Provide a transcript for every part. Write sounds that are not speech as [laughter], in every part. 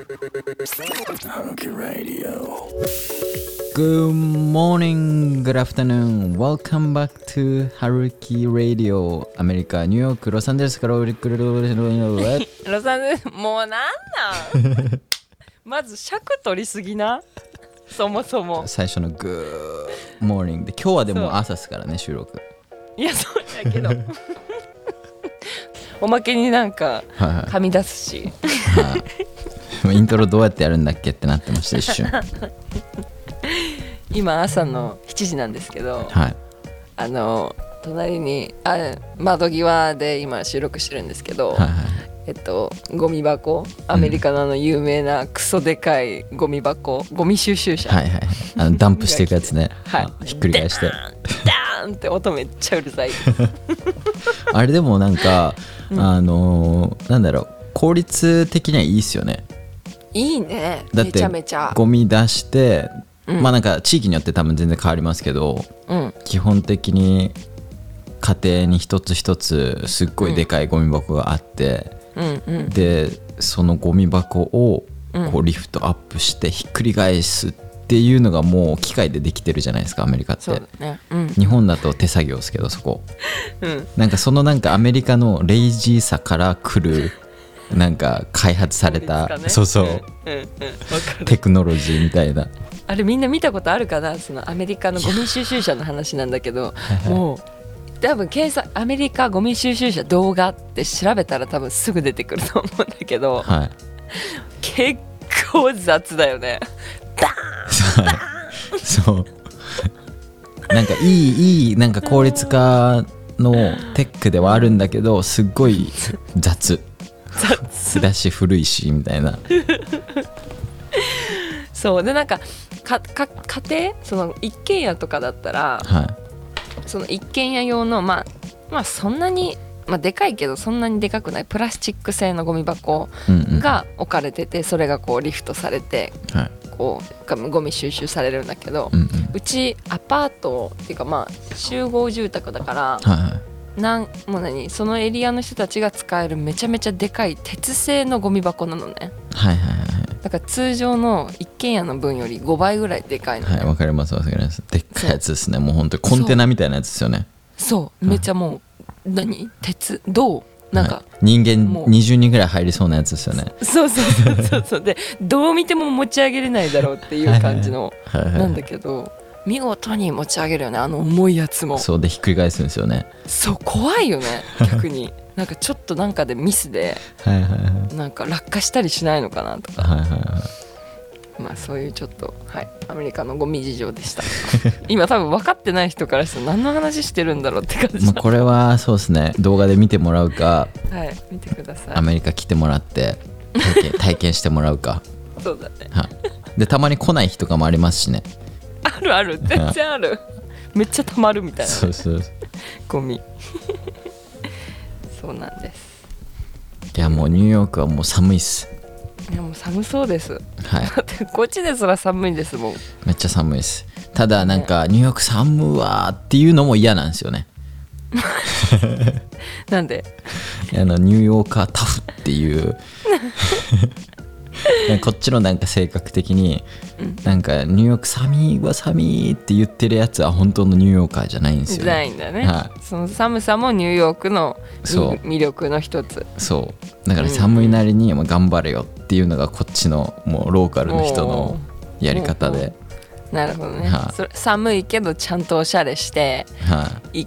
Hunky Radio. Good morning, good afternoon. Welcome back to Haruki Radio. アメリカ、ニューヨーク、ロサンゼルスからおりくるロサンゼルスもうなんなん？[laughs] まず尺取りすぎな？そもそも最初の Good morning で、今日はでも朝ですからね、収録。いやそうやけど [laughs] おまけになんかはいはいはみ出すしはい。[laughs] イントロどうやってやるんだっけってなってました、[laughs] 一瞬。今朝の7時なんですけどはい。あの隣にあ窓際で今収録してるんですけど、はいはい。えっとゴミ箱アメリカのあの有名なクソでかいゴミ箱ゴミ収集車、はいはい。あの [laughs] ダンプしていくやつね。はいあひっくり返して。ダーンって音めっちゃうるさいあれでもなんか、あのーなんだろう、効率的にはいいっすよね。いいね。めだってちゃめちゃ。ゴミ出して、まあなんか地域によって多分全然変わりますけどうん。基本的に家庭に一つ一つすっごいでかいゴミ箱があって、うんうん。でそのゴミ箱をこうリフトアップしてひっくり返すっていうのがもう機械でできてるじゃないですかアメリカって。そうだね。うん。日本だと手作業ですけどそこ。[laughs] うん。なんかそのなんかアメリカのレイジーさから来るなんか開発された、ね。そうそう、うんうんうんテクノロジーみたいな。あれみんな見たことあるかな？そのアメリカのゴミ収集車の話なんだけどもう多分検索アメリカゴミ収集車動画って調べたら多分すぐ出てくると思うんだけどはい。結構雑だよね。そう。なんかいいいいなんか効率化のテックではあるんだけどすっごい雑雑 [laughs] だし古いしみたいな。[laughs] そう。でなんかかか家庭その一軒家とかだったらはその一軒家用のまあまあそんなにまあでかいけどそんなにでかくないプラスチック製のゴミ箱い、うんうん、が置かれててそれがこうリフトされてはい。こうゴミ収集されるんだけど、うんうん。うちアパートっていうかまあ集合住宅だからはいはいなんもう何そのエリアの人たちが使えるめちゃめちゃでかい鉄製のゴミ箱なのね。はいはいだから通常の一軒家の分より5倍ぐらいでかいのね、はいはいわかりますわかります。でっかいやつですね。もう本当にコンテナみたいなやつですよね。そう。めっちゃもう何？鉄銅？なんか、はい。人間もう。20人ぐらい入りそうなやつですよね。そうそうそうそう。そうでどう見ても持ち上げれないだろうっていう感じのはいはい。なんだけど見事に持ち上げるよねあの重いやつも。そうでひっくり返すんですよね。そう怖いよね [laughs] 逆に。なんかちょっとなんかでミスではいはいはい。なんか落下したりしないのかなとか。はいはいはい。まあそういうちょっとはいアメリカのゴミ事情でした。[laughs] 今多分分かってない人からしたら何の話してるんだろうって感じ。まあ、これはそうですね。動画で見てもらうかはい見てくださアいメリカ来てもらって体験体験してもらうか、[laughs] そうだね。はい、でたまに来ない日とかもありますしねあるある。全然ある。めっちゃ溜まるみたいな。そうそうゴミ。そうなんです。いやもうニューヨークはもう寒いっす。いやもう寒そうです。はい。だってこっちですら寒いですもん。めっちゃ寒いっす。ただなんかニューヨーク寒いわーっていうのも嫌なんですよね。[laughs] なんで？[laughs] あのニューヨーカータフっていう [laughs] こっちのなんか性格的に、なんかニューヨーク寒いわ寒いって言ってるやつは本当のニューヨーカーじゃないんですよ、ね、ないんだね、はその寒さもニューヨークの魅力の一つ。そう。だから寒いなりにまあ頑張れよっていうのがこっちのもうローカルの人のやり方で、なるほどね、はい。それ寒いけどちゃんとおしゃれしてはい。い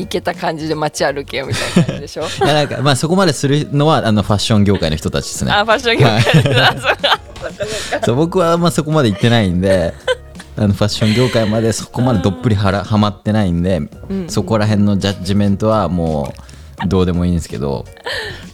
いいけた感じで街歩けよみたいな感じでしょ？[laughs] いやなんかまあそこまでするのはあのファッション業界の人たちですね。あファッション業界 [laughs] そう僕はまあそこまで行ってないんで [laughs] あのファッション業界までそこまでどっぷりはらはまってないんで、そこら辺のジャッジメントはもうどうでもいいんですけど。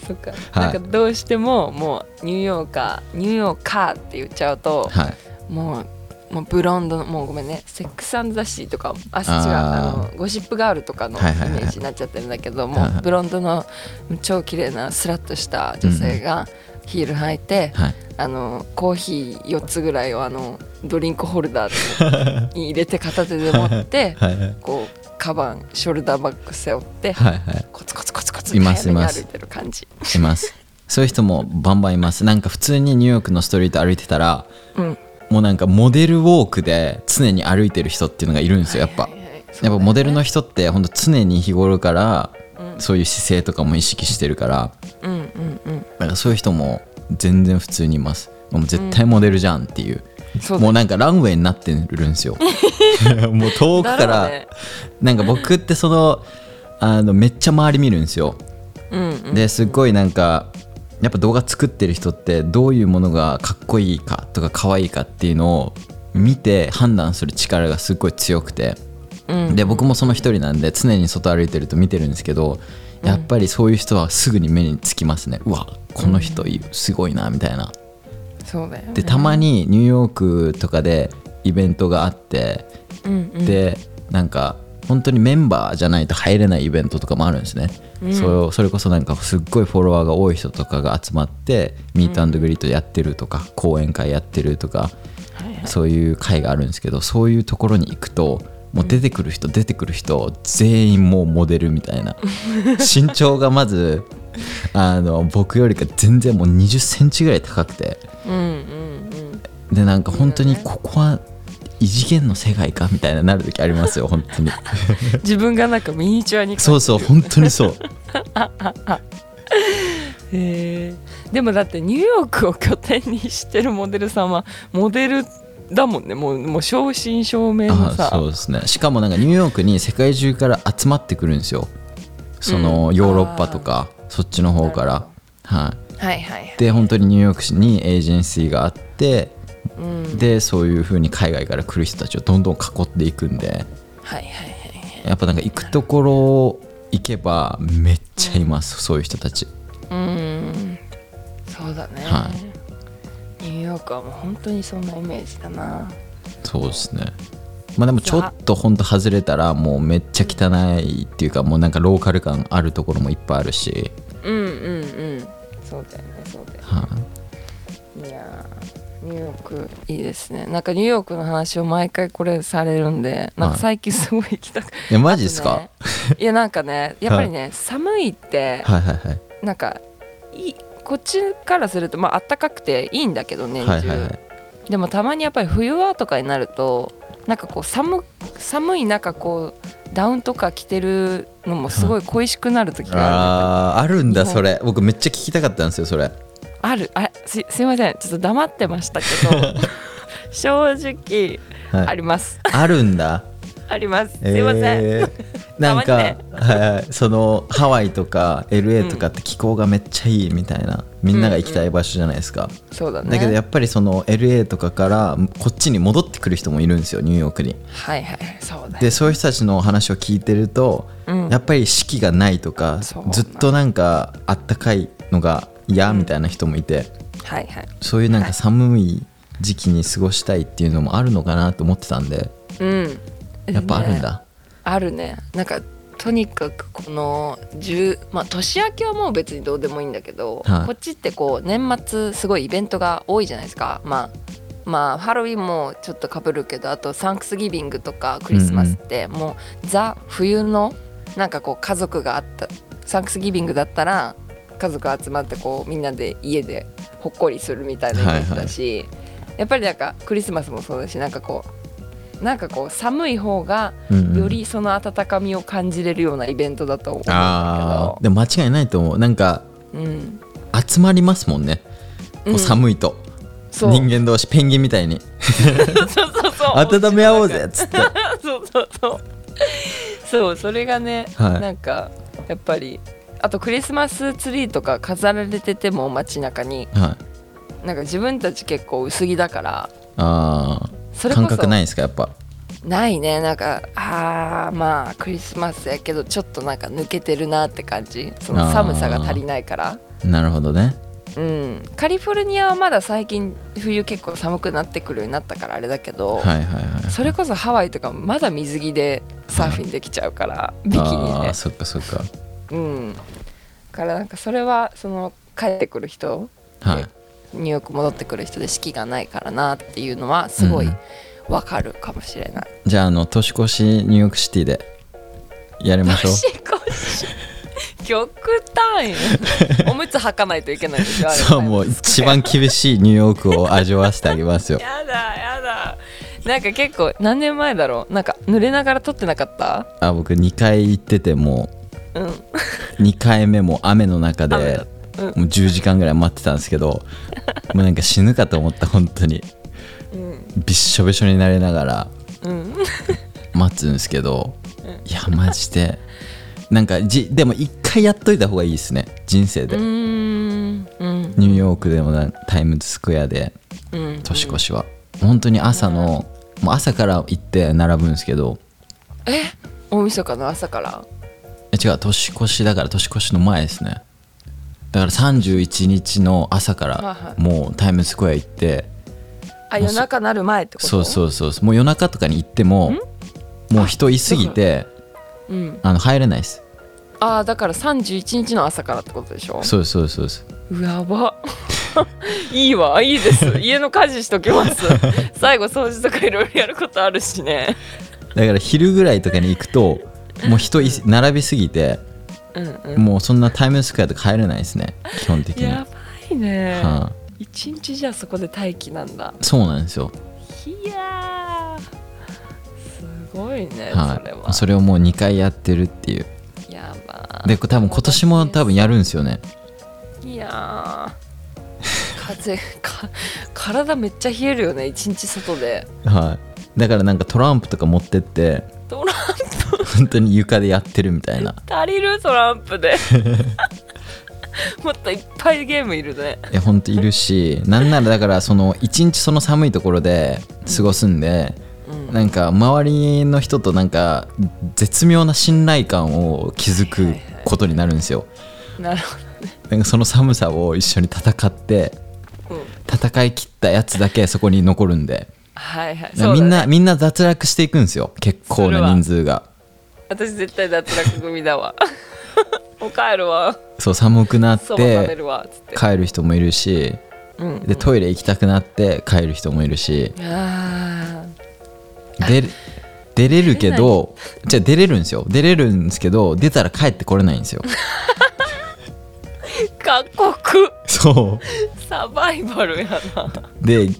そっか、はい。なんかどうしてももうニューヨーカーニューヨーカーって言っちゃうと、はい。もうもうブロンドのもうごめんね。セックスザシーとかあ違うあのゴシップガールとかのイメージになっちゃってるんだけど、もうブロンドの超綺麗なスラッとした女性がヒール履いて、はい。あのコーヒー4つぐらいをあのドリンクホルダーに入れて片手で持って [laughs] はいはい。こうカバンショルダーバッグ背負ってはいはい。コツコツコツコツいますいます。いてる感じ。します。そういう人もバンバンいます。なんか普通にニューヨークのストリート歩いてたらうんもうなんかモデルウォークで常に歩いてる人っていうのがいるんですよやっぱ、はいはいはい。やっぱモデルの人って本当常に日頃からそういう姿勢とかも意識してるからうんうんうん。なんかそういう人も全然普通にいます。もう絶対モデルじゃんっていう、そうだもうなんかランウェイになってるんですよ。[laughs] もう遠くから、ね。なんか僕ってそのあのめっちゃ周り見るんですよ。うんうん。ですっごいなんかやっぱ動画作ってる人ってどういうものがかっこいいかとか可愛いかっていうのを見て判断する力がすっごい強くて、うん。で僕もその一人なんで常に外歩いてると見てるんですけどやっぱりそういう人はすぐに目につきますね。うわこの人すごいなみたいな。そうだよね。でたまにニューヨークとかでイベントがあってうんうん。でなんか本当にメンバーじゃないと入れないイベントとかもあるんですね、それをそれこそなんかすっごいフォロワーが多い人とかが集まってミートグリートやってるとか、講演会やってるとか、そういう会があるんですけどそういうところに行くともう出てくる人出てくる人全員もうモデルみたいな。[laughs] 身長がまずあの僕よりか全然もう2 0センチぐらい高くて。うんうんうん。でなんか本当にここは異次元の世界かみたいななる時ありますよ本当に。[laughs] 自分がなんかミニチュアにそうそう本当にそう。[laughs] へえでもだってニューヨークを拠点にしてるモデルさんはモデルだもんね。もうもう正真正銘のあさそうですね。しかもなんかニューヨークに世界中から集まってくるんですよ。そのヨーロッパとかそっちの方から。はい。はいはいはい。で本当にニューヨーク市にエージェンシーがあってうん。でそういう風に海外から来る人たちをどんどん囲っていくんで。はいはいはいやっぱなんか行くところ行けばめっちゃいます、そういう人たち。うん。そうだね、はニューヨークはもう本当にそんなイメージだな。そうですね。まあでもちょっとほんと外れたらもうめっちゃ汚いっていうかもうなんかローカル感あるところもいっぱいあるし、うんうんうん。そうだよねそうだよね。はい。いやーニューヨークいいですね。なんかニューヨークの話を毎回これされるんでなんか最近すごい行きたくいや [laughs] マジですか、ねいやなんかねやっぱりね、寒いってはいはいはい。なんかいいこっちからするとまあ暖かくていいんだけど年中、はいはいはい。でもたまにやっぱり冬はとかになるとなんかこう寒寒い中こうダウンとか着てるのもすごい恋しくなる時があるあーあるんだそれ。僕めっちゃ聞きたかったんですよそれある。あすすいません。ちょっと黙ってましたけど [laughs] 正直はい。あります、あるんだ。[laughs] あります。すいません、えーなんか、ね。そのハワイとか LA とかって気候がめっちゃいいみたいな、みんなが行きたい場所じゃないですか、そうだね。だけどやっぱりその LA とかからこっちに戻ってくる人もいるんですよニューヨークに。はいはいそうだよでそういう人たちの話を聞いてると、うん。やっぱり四季がないとかずっとなんかあったかいのが嫌みたいな人もいて、はいはい。そういうなんか寒い時期に過ごしたいっていうのもあるのかなと思ってたんでうん。やっぱあるんだ、ね。あるね。なんかとにかくこの10まあ年明けはもう別にどうでもいいんだけど、はい。こっちってこう年末すごいイベントが多いじゃないですか。まあまあハロウィンもちょっとかぶるけどあとサンクスギビングとかクリスマスってもうザ冬のなんかこう家族があったサンクスギビングだったら家族集まってこうみんなで家でほっこりするみたいなイメージだし、やっぱりなんかクリスマスもそうだしなんかこうなんかこう寒い方がよりその温かみを感じれるようなイベントだと思うんだあーでも間違いないと思う。なんかけど、うん、集まりますもんね。こう寒いと、そう。人間同士ペンギンみたいに。そうそうそう。[laughs] 温め合おうぜっつって。[laughs] そうそうそう。そうそれがね、はい。なんかやっぱりあとクリスマスツリーとか飾られてても街中に。はい。なんか自分たち結構薄着だから。あそれこそ。ー感覚ないですか？やっぱ。ないね。なんかあーまあクリスマスやけどちょっとなんか抜けてるなって感じ。その寒さが足りないから。なるほどね。うん。カリフォルニアはまだ最近冬結構寒くなってくるようになったからあれだけど、はいはいはいそれこそハワイとかまだ水着でサーフィンできちゃうから、ビキニで。そっかそっかうん。だからなんかそれはその帰ってくる人はい。ニューヨーク戻ってくる人で四季がないからなっていうのはすごいうん。わかるかもしれない、じゃああの年越しニューヨークシティでやりましょう。年越し。[laughs] 極端よ [laughs] おむつ履かないといけないでしょそうもう一番厳しいニューヨークを味わわせてあげますよ。やだやだ。なんか結構何年前だろう。なんか濡れながら撮ってなかった？あ僕2回行っててもうん。う2回目も雨の中雨だでもう10時間ぐらい待ってたんですけどもうなんか死ぬかと思った本当に。びっしょびしょになりながらうん。待つんですけどいやマジで。なんかじでも一回やっといた方がいいですね。人生で。うーん。うん。ニューヨークでもなタイムズスクエアでうん。年越しは。本当に朝のもう朝から行って並ぶんですけどえ？大晦日の朝から？え違う年越しだから年越しの前ですね。だから31日の朝からもうタイムズスクエア行ってあ夜中なる前ってこと？そうそうそうもう夜中とかに行ってももう人いすぎてうん。あの入れないです。ああだから31日の朝からってことでしょ？そうそうそうそう。うやば。[laughs] いいわいいです。[laughs] 家の家事しときます。最後掃除とかいろいろやることあるしね。だから昼ぐらいとかに行くともう人い並びすぎてうんうん。もうそんなタイムズスクエアとか入れないですね基本的に。やばいね、は一日じゃあそこで待機なんだ。そうなんですよ。いやーすごいね、はそれは。いそれをもう2回やってるっていう。やばで多分今年も多分やるんですよね。いやー。風か体めっちゃ冷えるよね一日外で。はい。だからなんかトランプとか持ってってトラン本当に床でやってるみたいな。足りるトランプで。[laughs] もっといっぱいゲームいるね。いや本当いるしなんならだからその一日その寒いところで過ごすんで、なんか周りの人となんか絶妙な信頼感を築くことになるんですよ。なるほなんかその寒さを一緒に戦ってど、うん、戦い切ったやつだけそこに残るんではいはい。みんなみんな脱落していくんですよ。結構な人数が。私絶対脱落組だわ。[laughs] もう帰るわ。そう寒くなって帰る人もいるしうん。でトイレ行きたくなって帰る人もいるし。あ出れ出れるけどじゃあ出れるんですよ。出れるんですけど出たら帰ってこれないんですよ。ー [laughs] 過酷。そサバイバルやな。うでゲ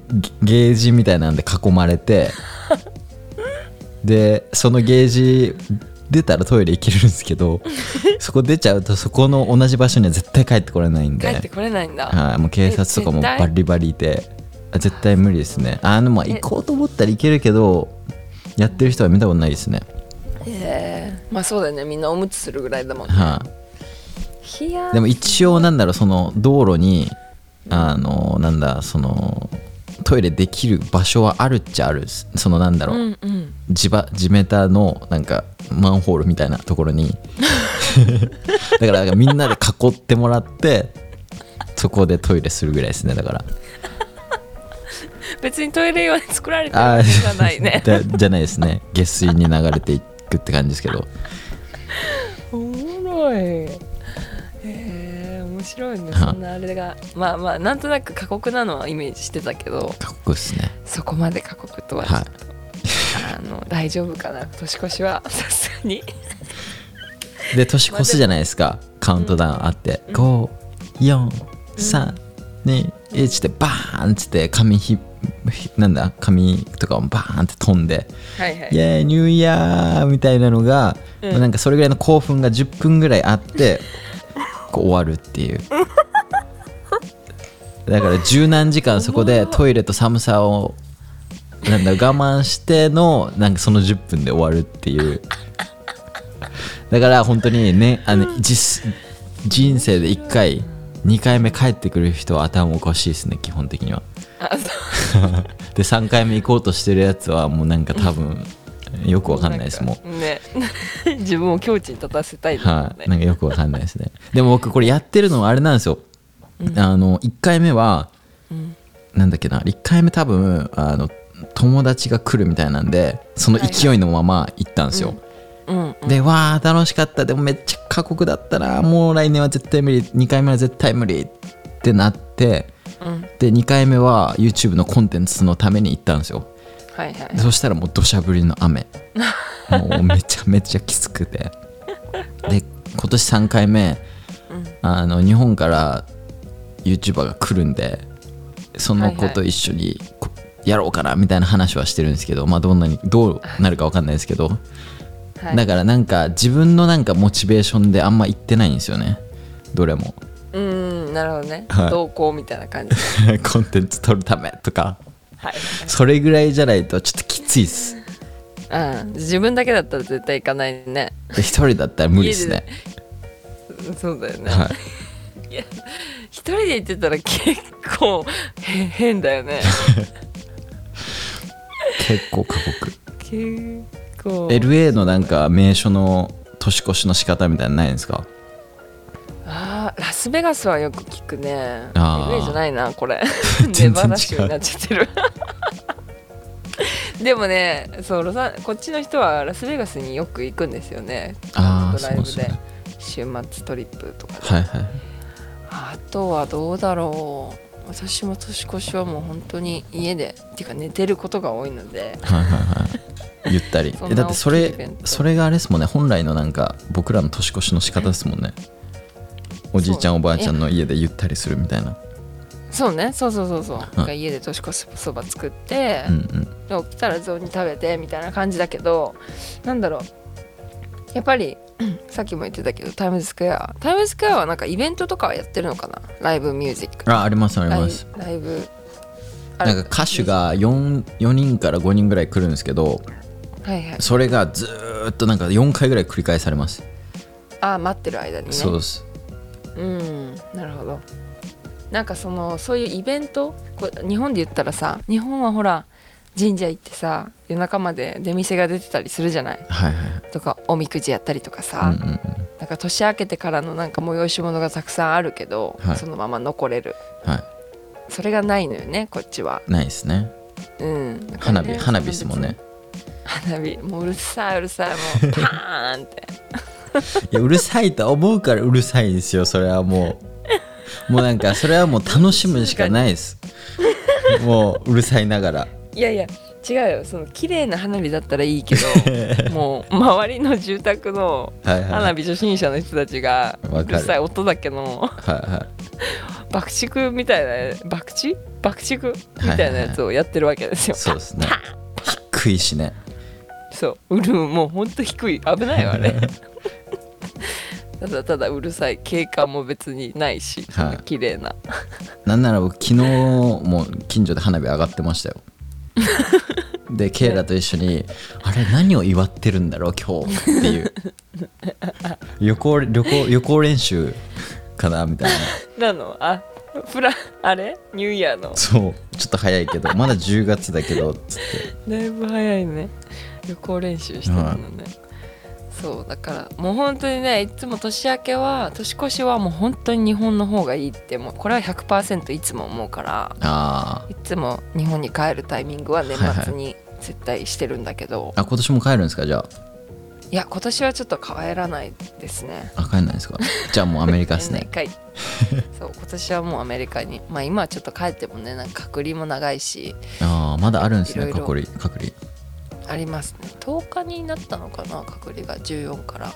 ゲージみたいなんで囲まれて [laughs] でそのゲージ出たらトイレ行けるんですけど [laughs] そこ出ちゃうとそこの同じ場所には絶対帰ってこれないんで。帰ってこれないんだ。はい、もう警察とかもバリバリいてあ絶対無理ですね。あのまあえ。行こうと思ったら行けるけどやってる人は見たことないですね。ええ。まあそうだよね。みんなおむつするぐらいだもんね。はい、いやー。でも一応なんだろうその道路にあのなんだそのトイレできる場所はあるっちゃある。そのなんだろう、うんうん。地場地メタのなんかマンホールみたいなところに。[laughs] だからみんなで囲ってもらってそこでトイレするぐらいですね。だから。[laughs] 別にトイレ用に作られてるあわけじゃないね。だじゃないですね。下水に流れていくって感じですけど。おもろい白いね。はそんなあれがまあまあなんとなく過酷なのはイメージしてたけどかっこいいですね。そこまで過酷とはちょはい。っと、あの大丈夫かな。年越しはさすがに。で年越すじゃないですか。カウントダウンあって、54321でバーンっつって紙ひひなんだ？紙とかもバーンって飛んではいはい。イエーイニューイヤーみたいなのが、うん。まあなんかそれぐらいの興奮が10分ぐらいあってこう終わるっていう。だから十何時間そこでトイレと寒さをなんだ我慢してのなんかその10分で終わるっていう。だから本当にねあの実人生で1回2回目帰ってくる人は頭おかしいですね基本的には。[laughs] で3回目行こうとしてるやつはもうなんか多分よくわかんないですもう。ね。[laughs] 自分を境地に立たせたいですね。はい、なんかよくわかんないですね。でも僕これやってるのはあれなんですよ、あの1回目は、なんだっけな。1回目多分あの友達が来るみたいなんでその勢いのまま行ったんですよ、うんでわー楽しかった。でもめっちゃ過酷だったなもう来年は絶対無理。2回目は絶対無理。ってなって。うん。で2回目は YouTube のコンテンツのために行ったんですよはいはい。でそしたらもう土砂降りの雨。もうめちゃめちゃきつくて。で今年3回目、あの日本から YouTuber が来るんでその子と一緒にこやろうかなみたいな話はしてるんですけど、まあどんなにどうなるか分かんないですけど、はい。だからなんか自分のなんかモチベーションであんま言ってないんですよね。どれも。うーんなるほどね、はい。同行みたいな感じ。[laughs] コンテンツ撮るためとかはい、それぐらいじゃないとちょっときついっす。うん、自分だけだったら絶対行かないね。で一人だったら無理ですね。そうだよね、はい。一人で行ってたら結構へ変だよね。結構過酷。結構。LA のなんか名所の年越しの仕方みたいなのないんですか？あーラスベガスはよく聞くね。あー。LA じゃないなこれ。ネバダ州になっちゃってる。でもねそうロサこっちの人はラスベガスによく行くんですよね。あードライブで。そうですね週末トリップとか。で、はいはい。あとはどうだろう。私も年越しはもう本当に家でっていうか寝てることが多いので。はいはいはい。ゆったり。[laughs] だってそれそれがあれですもんね。本来のなんか僕らの年越しの仕方ですもんねおじいちゃんおばあちゃんの家でゆったりするみたいな。そうね。そうそうそうそう、なんか家で年越しそば作って、うんうん。で起きたら雑煮食べてみたいな感じだけどなんだろう。やっぱり [clears throat] さっきも言ってたけどタイムズスクエア。タイムズスクエアはなんかイベントとかはやってるのかな？ライブミュージック。あありますあります。ライブ。なんか歌手が 4, 4人から5人ぐらい来るんですけどはいはい。それがずーっとなんか4回ぐらい繰り返されます、あ待ってる間にね。そうですうん。なるほど。なんかそのそういうイベント？こう日本で言ったらさ日本はほら神社行ってさ夜中まで出店が出てたりするじゃない？はいはいとかおみくじやったりとかうんさ、うんうん。なんか年明けてからのなんか催し物がたくさんあるけど、はい。そのまま残れる。はそれがないのよねこっちは。いないですね。うん。ね花火花火ですもんね。花火もううるさいうるさい。もうパーンっていやうるさいと思うからうるさいんですよそれはもう。もうなんかそれはもう楽しむしかないです。もううるさいながら。いやいや違うよ。その綺麗な花火だったらいいけど [laughs] もう周りの住宅の花火初心者の人たちがうるさい音だけのはいはい。爆竹みたいな爆竹？爆竹？みたいなやつをやってるわけですよ、そうですね。低いしね。そう。うるもうほんと低い。危ないよあれただただうるさい。景観も別にないし、はい。綺麗な。なんなら僕昨日も近所で花火上がってましたよ。[laughs] でケイラと一緒に「あれ何を祝ってるんだろう今日」っていう。旅行旅行旅行練習かなみたいな。なの？あフラあれ？ニューイヤーの？そう。ちょっと早いけどまだ10月だけどつって。だいぶ早いね。旅行練習してるのね、そうだからもう本当にねいつも年明けは年越しはもう本当に日本の方がいいってもうこれは100%いつも思うからあいつも日本に帰るタイミングは年末に絶対してるんだけど、ーあ今年も帰るんですか？じゃいや今年はちょっと帰らないですね。ああ帰んないですか？じゃあもうアメリカですね。年内帰そう今年はもうアメリカに。まあ今はちょっと帰ってもねなんか隔離も長いし。ああまだあるんですね隔離隔離ありますね。10日になったのかな隔離が。14から。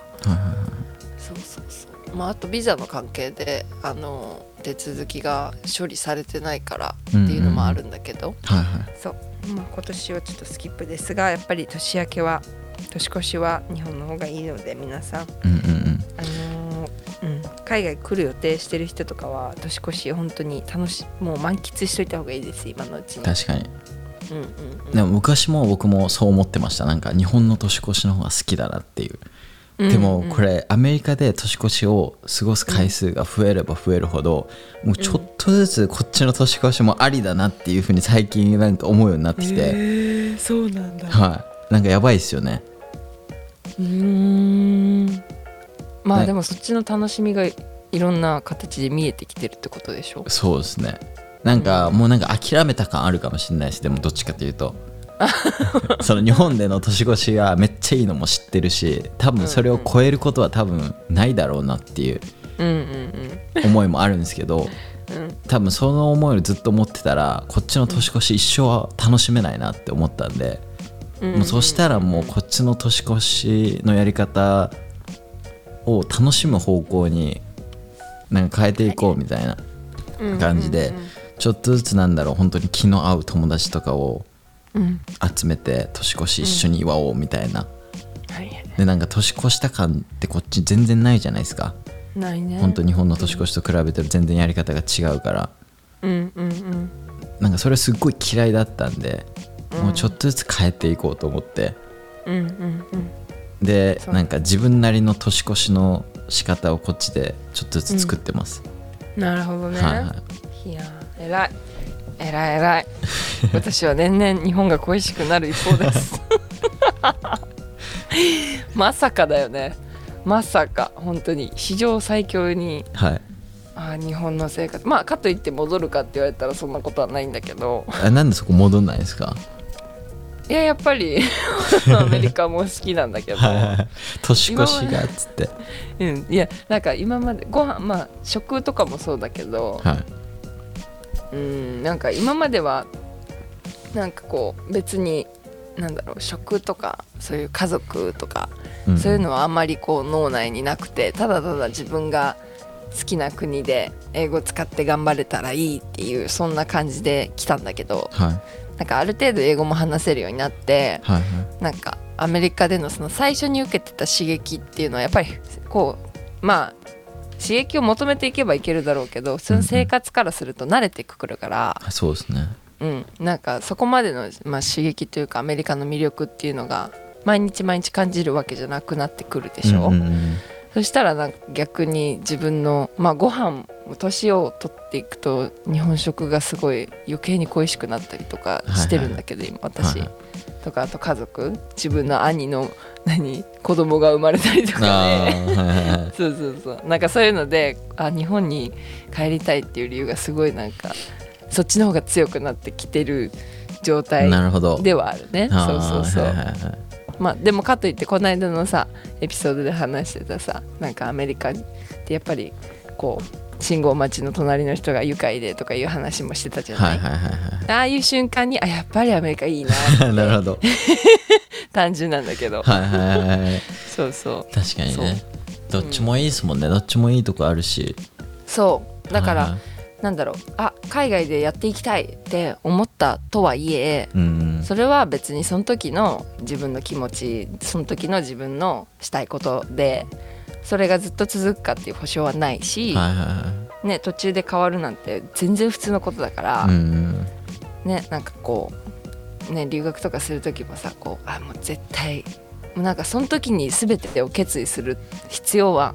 そうそうそう。まああとビザの関係であの手続きが処理されてないからっていうのもあるんだけど、はいはい。そう、まあ、今年はちょっとスキップですがやっぱり年明けは年越しは日本の方がいいので皆さん、うんうんうん。あのーうん、海外来る予定してる人とかは年越し本当に楽しもう満喫しといた方がいいです今のうちに。確かにでも昔も僕もそう思ってました。なんか日本の年越しの方が好きだなっていう。でもこれアメリカで年越しを過ごす回数が増えれば増えるほどもうちょっとずつこっちの年越しもありだなっていうふうに最近なんか思うようになってきへてーそうなんだ。はい。なんかやばいですよね。うーん。まあね。でもそっちの楽しみがいろんな形で見えてきてるってことでしょそうですねなんかもうなんか諦めた感あるかもしれないですでもどっちかというと。[laughs] その日本での年越しがめっちゃいいのも知ってるし多分それを超えることは多分ないだろうなっていう思いもあるんですけど多分その思いをずっと持ってたらこっちの年越し一生は楽しめないなって思ったんで、うん。もうそしたらもうこっちの年越しのやり方を楽しむ方向になんか変えていこうみたいな感じでちょっとずつなんだろう本当に気の合う友達とかをうん。集めて年越し一緒に祝おうみたいな。でなんか年越した感ってこっち全然ないじゃないですか。ないね。本当日本の年越しと比べて全然やり方が違うから。うんうんうん。なんかそれすっごい嫌いだったんで、もうちょっとずつ変えていこうと思って。うんうんうん。でなんか自分なりの年越しの仕方をこっちでちょっとずつ作ってます、なるほどね、はいはい。いやー偉い。偉い偉い。私は年々日本が恋しくなる一方です。[laughs] まさかだよね。まさか。本当に。史上最強に。はい。あー日本の生活。まあかといって戻るかって言われたらそんなことはないんだけど。あなんでそこ戻んないですか？いややっぱり。[laughs] アメリカも好きなんだけど、年越しがっつって。うん、いやなんか今までご飯まあ食とかもそうだけど、はいうんなんか今まではなんかこう別になんだろう食とかそういう家族とか、ん。そういうのはあんまりこう脳内になくてただただ自分が好きな国で英語使って頑張れたらいいっていうそんな感じで来たんだけどはい。なんかある程度英語も話せるようになってはいはい。なんかアメリカでのその最初に受けてた刺激っていうのはやっぱりこうまあ刺激を求めていけばいけるだろうけどその生活からすると慣れてくるから、そうですね。うん、なんかそこまでの、まあ、刺激というかアメリカの魅力っていうのが毎日毎日感じるわけじゃなくなってくるでしょ、うんうんうんそしたらなんか逆に自分の、まあ、ご飯も年を取っていくと日本食がすごい余計に恋しくなったりとかしてるんだけど、今私、はいはい。とかあと家族。自分の兄の何子供が生まれたりとかあね [laughs] そうそうそう。なんかそういうのであ日本に帰りたいっていう理由がすごいなんかそっちの方が強くなってきてる状態ではあるね。そうそうそう、はいはいはいまあでもかといってこの間のさエピソードで話してたさなんかアメリカってやっぱりこう信号待ちの隣の人が愉快でとかいう話もしてたじゃない、はいはいはいああいう瞬間にあやっぱりアメリカいいなはい [laughs] なるほど。[laughs] 単純なんだけど。はいはいはいはい。そうそう。確かにね。どっちもいいですもんね、どっちもいいとこあるし。そう。だから、はいはいなんだろう。あ海外でやっていきたいって思ったとはいえうんそれは別にその時の自分の気持ちその時の自分のしたいことでそれがずっと続くかっていう保証はないし、はいはいはね、途中で変わるなんて全然普通のことだから、いうん。ねなんかこう、ね、留学とかする時もさこうあもう絶対もうなんかその時に全てを決意する必要はな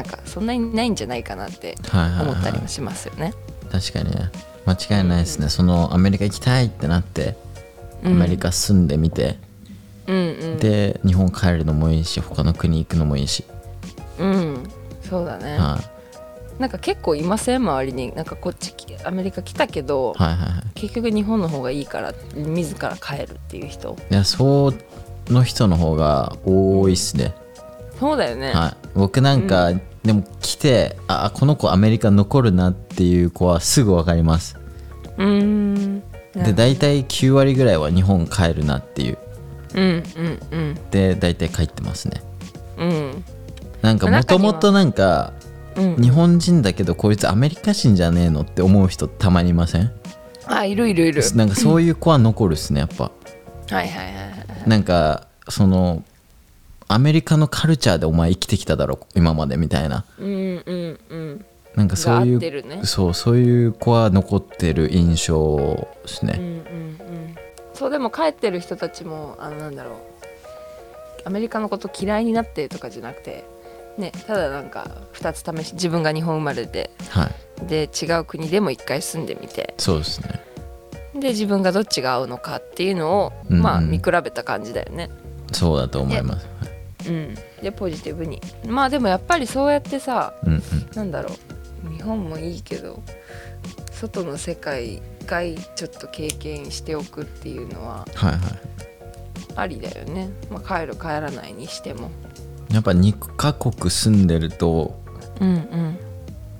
んかそんなにないんじゃないかなってはいはいはい。思ったりもしますよね。確かにね。間違いないですね、そのアメリカ行きたいってなってアうん。メリカ住んでみて、うんうん。で日本帰るのもいいし他の国行くのもいいし、うん、そうだね、はなんか結構いません周りになんかこっち来アメリカ来たけど、い、はいはいはい。結局日本の方がいいから自ら帰るっていう人。いやそうの人の方が多いっすね、そうだよね、はい、僕なんか、でも来てあこの子アメリカ残るなっていう子はすぐ分かります。うーん。で大体9割ぐらいは日本帰るなっていう。うんうんうん。で大体帰ってますね。うん。なんかもともとなんかうん。日本人だけどこいつアメリカ人じゃねえのって思う人たまにいません？あいるいるいる。なんかそういう子は残るっすねやっぱ。はいはいはいはい。なんかそのアメリカのカルチャーでお前生きてきただろ今までみたいな。うんうんうんなん。かそういうね。そうそういう子は残ってる印象ですね、うんうんうん。そうでも帰ってる人たちもあのなんだろう。アメリカのこと嫌いになってとかじゃなくて。ねただなんか2つ試し自分が日本生まれではい。で違う国でも一回住んでみて。そうですね。で自分がどっちが合うのかっていうのを、うんうん。まあ見比べた感じだよね。そうだと思います、うん、でポジティブに。まあでもやっぱりそうやってさうんうん。なんだろう。日本もいいけど外の世界一回ちょっと経験しておくっていうのははいはい。ありだよね、まあ、帰る帰らないにしても。やっぱ2カ国住んでるとうんうん。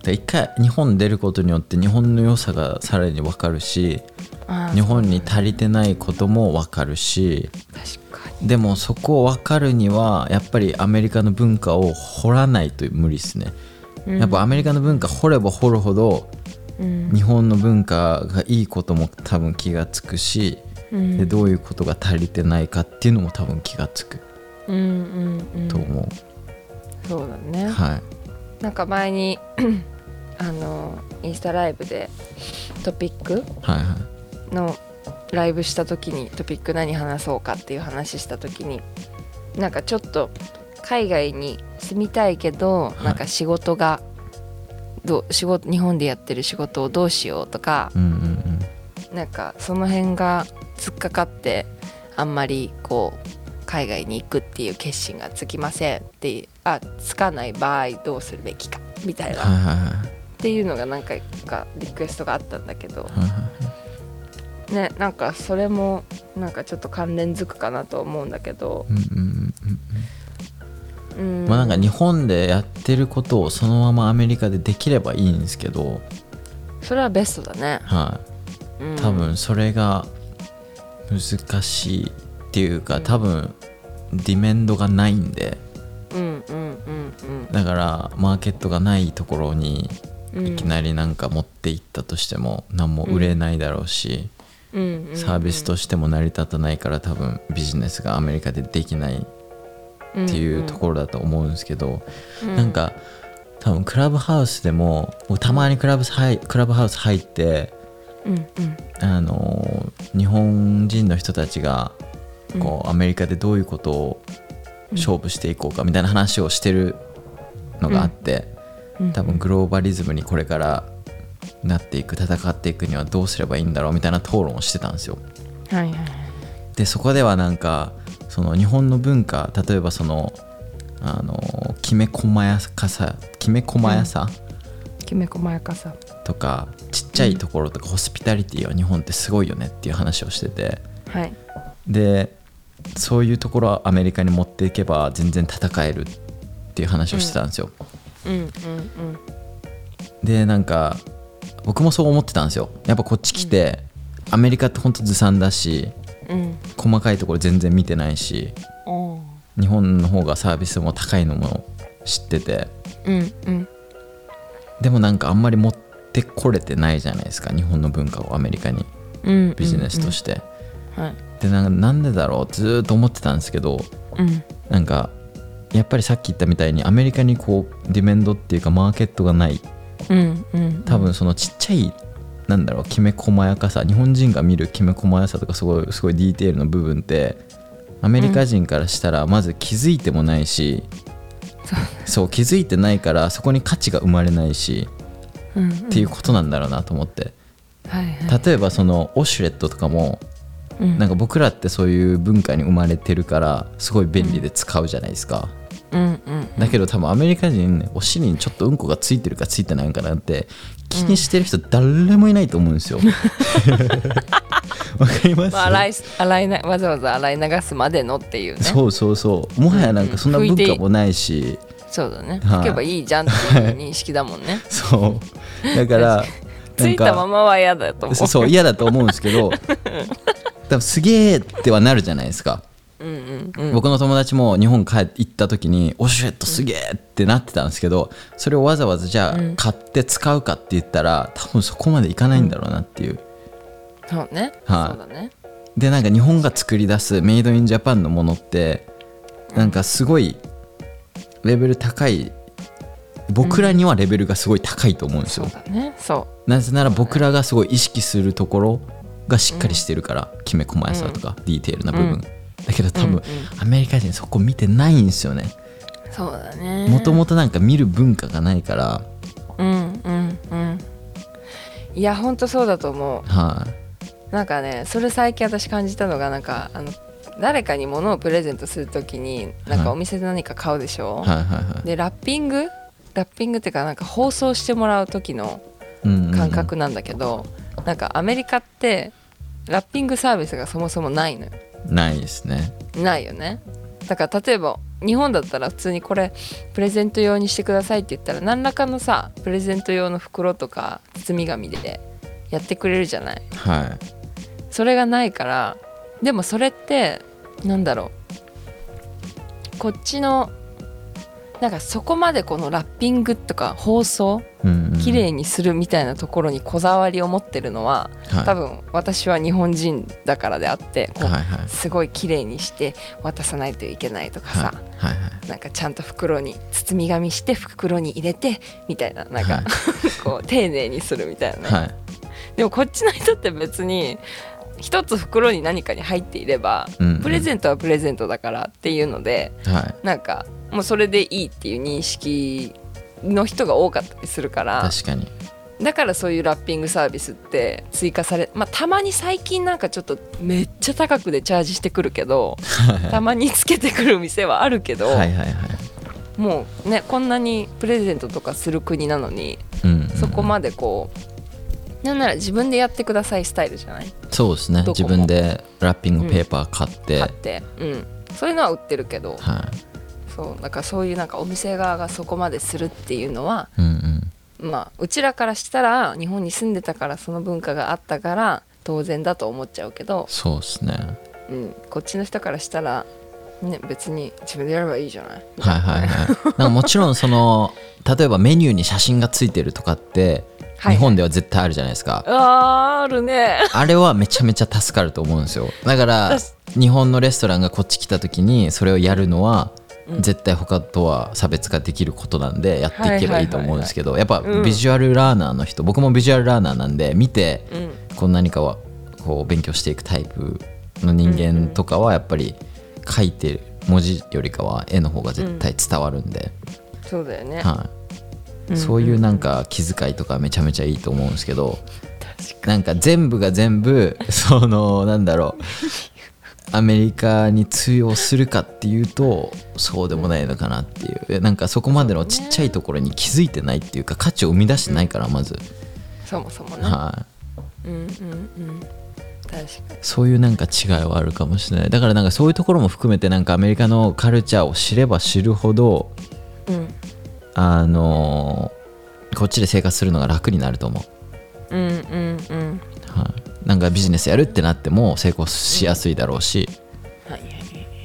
で一回日本出ることによって日本の良さがさらに分かるし日本に足りてないことも分かるし確かにでもそこを分かるにはやっぱりアメリカの文化を掘らないと無理ですね、やっぱアメリカの文化掘れば掘るほどうん。日本の文化がいいことも多分気がつくし、うん。でどういうことが足りてないかっていうのも多分気がつく。うんうんうんと思そうだね。う、はい。なんか前に [clears throat] あのインスタライブでトピックはいはい。のライブした時にトピック何話そうかっていう話した時になんかちょっと海外に住みたいけど、い。なんか仕事がどう仕事日本でやってる仕事をどうしようとかうんうんなんかその辺が突っかかってあんまりこう海外に行くっていう決心がつきませんっていうあつかない場合どうするべきかみたいな、うんはいはいはい。っていうのが何回かリクエストがあったんだけどはいはいねなんかそれもなんかちょっと関連づくかなと思うんだけど。うんうんうんうんうん。まあなんか日本でやってることをそのままアメリカでできればいいんですけど、それはベストだね、はい、うん、多分それが難しいっていうか多分ディメンドがないんで。うんうんうんだからマーケットがないところにうん。いきなりなんか持っていったとしても何も売れないだろうし、うんうんうんサービスとしても成り立たないから多分ビジネスがアメリカでできないっていうところだと思うんですけど、うんなんか多分クラブハウスでも僕たまにクラブクラブハウス入ってうんうん。あの日本人の人たちがこう、アメリカでどういうことを勝負していこうかみたいな話をしてるのがあって、うん。多分グローバリズムにこれからなっていく戦っていくにはどうすればいいんだろうみたいな討論をしてたんですよ。はいはいでそこではなんかその日本の文化例えばそのあのきめ細やかさきめ細やさ？きめ細やかさ。とか、ちっちゃいところとか、ホスピタリティは日本ってすごいよねっていう話をしてて。はい。でそういうところはアメリカに持っていけば全然戦えるっていう話をしてたんですよ。うん。うん。でなんか僕もそう思ってたんですよ。やっぱこっち来て、アメリカってほんとずさんだしうん。うん細かいところ全然見てないし日本の方がサービスも高いのも知っててうんうん。でもなんかあんまり持ってこれてないじゃないですか日本の文化をアメリカにうんビジネスとして。はい。でなんかなんでだろうずーっと思ってたんですけどうん。なんかやっぱりさっき言ったみたいにアメリカにこうディメンドっていうかマーケットがないうんうん。多分そのちっちゃいなんだろうきめ細やかさ日本人が見るきめ細やさとかすごいすごいディテールの部分ってアメリカ人からしたらまず気づいてもないし、そう。気づいてないからそこに価値が生まれないし、うん。っていうことなんだろうなと思って。はいはい。例えばそのオシュレットとかもうん。なんか僕らってそういう文化に生まれてるからすごい便利で使うじゃないですか、うんうんだけど多分アメリカ人お尻にちょっとうんこがついてるかついてないんかなんて気にしてる人誰もいないと思うんですよ。[laughs] わかります、まあ洗い洗いなわざわざ洗い流すまでのっていうね。そうそうそう。もはやなんかそんな文化もないし、そうだね。はい。拭けばいいじゃんっていう認識だもんね。そう。だからついたままは嫌だと思う。そうそう嫌だと思うんですけど [laughs] 多分すげえってはなるじゃないですか、うんうんうん。僕の友達も日本帰って行った時に「オシュレットすげえ!」ってなってたんですけどそれをわざわざじゃあ買って使うかって言ったら多分そこまでいかないんだろうなっていう、そうね。はい。そうだね。でなんか日本が作り出すメイドインジャパンのものってなんかすごいレベル高い僕らにはレベルがすごい高いと思うんですよ、そうだね。そなぜなら僕らがすごい意識するところがしっかりしてるから、きめ細やさとか、ディテールな部分、うんだけど多分、うんうん。アメリカ人そこ見てないんですよね。うそうだね。もともとなんか見る文化がないから。うんうんうんいやほんとそうだと思はい、うなんかねそれ最近私感じたのがなんかあの誰かに物をプレゼントするときになんかはい。お店で何か買うでしょ、はいはいはい。でラッピング？ラッピングっていうかなんか包装してもらう時のうんうんうん。感覚なんだけど、なんかアメリカってラッピングサービスがそもそもないのよないですね。ないよね。だから例えば日本だったら普通にこれプレゼント用にしてくださいって言ったら何らかのさプレゼント用の袋とか包み紙でやってくれるじゃない。はい。それがないからでもそれってなんだろう。こっちのなんかそこまでこのラッピングとか放送うんうん。綺麗にするみたいなところにこだわりを持ってるのは、はい。多分私は日本人だからであってこう、はいはい。すごい綺麗にして渡さないといけないとかさ、はい。はいはい。なんかちゃんと袋に包み紙して袋に入れてみたいななんか、はい。[laughs] こう丁寧にするみたいな。ね、はい。でもこっちの人って別に一つ袋に何かに入っていれば、うんうん。プレゼントはプレゼントだからっていうのではい。なんかもうそれでいいっていう認識の人が多かったりするから確かに。だからそういうラッピングサービスって追加されまあたまに最近なんかちょっとめっちゃ高くでチャージしてくるけどたまにつけてくる店はあるけど、はいはいはい。もうねこんなにプレゼントとかする国なのにうんうんそこまでこうなんなら自分でやってくださいスタイルじゃない？そうですね。自分でラッピングペーパー買って、買って、うん、そういうのは売ってるけどはいそうだからそういうなんかお店側がそこまでするっていうのはうんうん。まあうちらからしたら日本に住んでたからその文化があったから当然だと思っちゃうけど、そうですね。うん、こっちの人からしたら、ね、別に自分でやればいいじゃない？はいはいはい。なんかもちろんその [laughs] 例えばメニューに写真がついてるとかってはい日本では絶対あるじゃないですか、あーあるね。あれはめちゃめちゃ助かると思うんですよ。だから日本のレストランがこっち来た時にそれをやるのはうん絶対他とは差別化できることなんでやっていけばいいと思うんですけどやっぱうん。ビジュアルラーナーの人僕もビジュアルラーナーなんで見てうんこう何かはこう勉強していくタイプの人間とかはやっぱり書いてる文字よりかは絵の方が絶対伝わるんで、そうだよね、はい、んそういうなんか気遣いとかめちゃめちゃいいと思うんですけどなんか全部が全部そのなんだろうアメリカに通用するかっていうとそうでもないのかなっていう。えなんかそこまでのちっちゃいところに気づいてないっていうか価値を生み出してないからまず、そもそもね、はい、うんうんうん。確かそういうなんか違いはあるかもしれない。だからなんかそういうところも含めてなんかアメリカのカルチャーを知れば知るほどにうん。あのこっちで生活するのが楽になると思う、うんなんかビジネスやるってなっても成功しやすいだろうし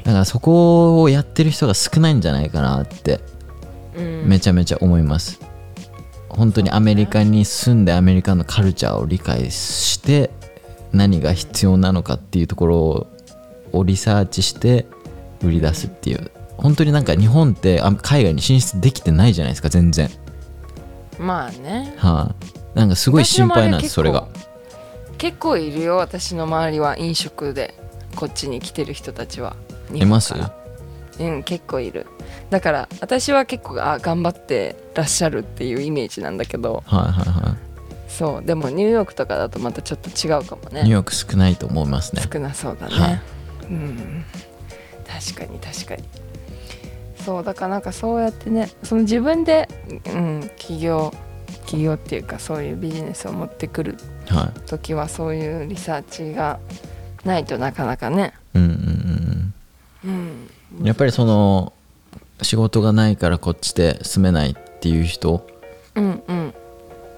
だからそこをやってる人が少ないんじゃないかなってうん。めちゃめちゃ思います。本当にアメリカに住んでアメリカのカルチャーを理解して何が必要なのかっていうところをリサーチして売り出すっていう。本当になんか日本ってあ海外に進出できてないじゃないですか全然。まあね。はい、なんかすごい心配なんですそれが結構いるよ私の周りは。飲食でこっちに来てる人たちは。いいます？うん結構いる。だから私は結構あ頑張ってらっしゃるっていうイメージなんだけど。はいはいはそうでもニューヨークとかだとまたちょっと違うかもいニューねヨーク少ないと思いますね。少なそうだね、はい。うん。確かに確かに。そうだからなんかそうやってねその自分で、うん、起業起業っていうかそういうビジネスを持ってくるは時はそういうリサーチがないとなかなかね。いうんうんうん。やっぱりその仕事がないからこっちで住めないっていう人。うんうん。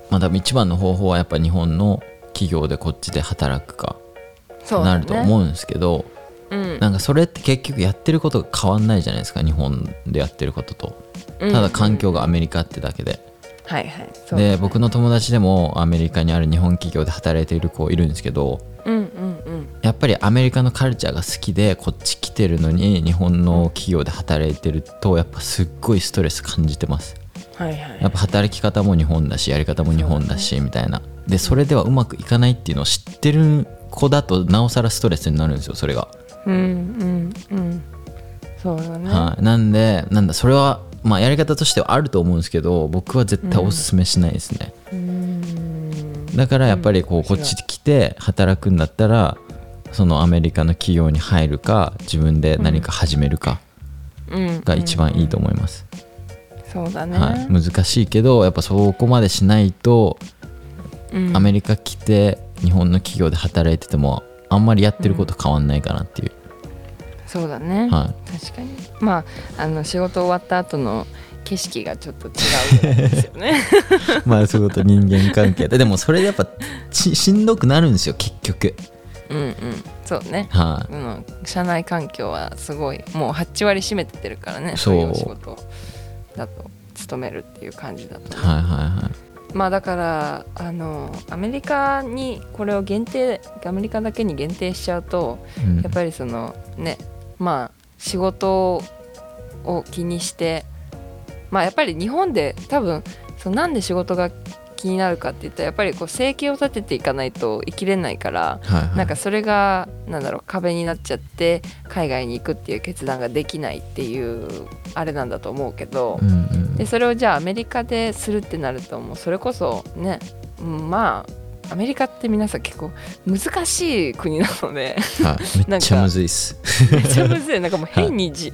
まあ多分一番の方法はやっぱ日本の企業でこっちで働くか。なると思うんですけど、うん。なんかそれって結局やってることが変わんないじゃないですか日本でやってることと。ただ環境がアメリカってだけで、はいはい。そうだね。で僕の友達でもアメリカにある日本企業で働いている子いるんですけどうんうんうん。やっぱりアメリカのカルチャーが好きでこっち来てるのに日本の企業で働いてるとやっぱすっごいストレス感じてます。はいはい。やっぱ働き方も日本だしやり方も日本だしみたいな。でそれではうまくいかないっていうのを知ってる子だとなおさらストレスになるんですよそれが、うんうんうん。そうだね、はい、なんでなんだそれはまあやり方としてはあると思うんですけど僕は絶対おすすめしないですね、だからやっぱりこうこっち来て働くんだったらそのアメリカの企業に入るか自分で何か始めるかが一番いいと思います、そうだね、はい、難しいけどやっぱそこまでしないとうん。アメリカ来て日本の企業で働いててもあん。まりやってること変わん。ないかなっていう、そうだね、は確かに。まああの仕事終わった後の景色がちょっと違うですよね。い、[laughs] まあそういうこと人間関係で。でもそれでやっぱししんどくなるんですよ結局。うんうん。そうね。はい、うん、社内環境はすごいもう8割占めてるからねそう。いうお仕事だと勤めるっていう感じだとはいはいはい。まあだからあのアメリカにこれを限定アメリカだけに限定しちゃうとうん。やっぱりそのねまあ仕事を気にしてまあやっぱり日本で多分そのなんで仕事が気になるかって言ったらやっぱりこう生計を立てていかないと生きれないからはいはい。なんかそれがなんだろう壁になっちゃって海外に行くっていう決断ができないっていうあれなんだと思うけどうんうん。でそれをじゃあアメリカでするってなるともうそれこそねうんまあアメリカって皆さん結構難しい国なので。はい、めっちゃむずいっす。めっちゃむずい。なんかもう変にじ、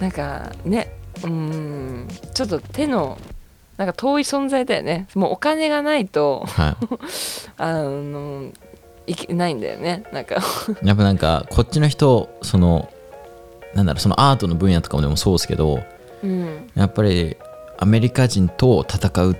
なんかねうんちょっと手のなんか遠い存在だよね。もうお金がないとはい。[laughs] あのいけないんだよね。なんか。[laughs] やっぱなんかこっちの人そのなんだろうそのアートの分野とかもでもそうですけどうん。やっぱりアメリカ人と戦う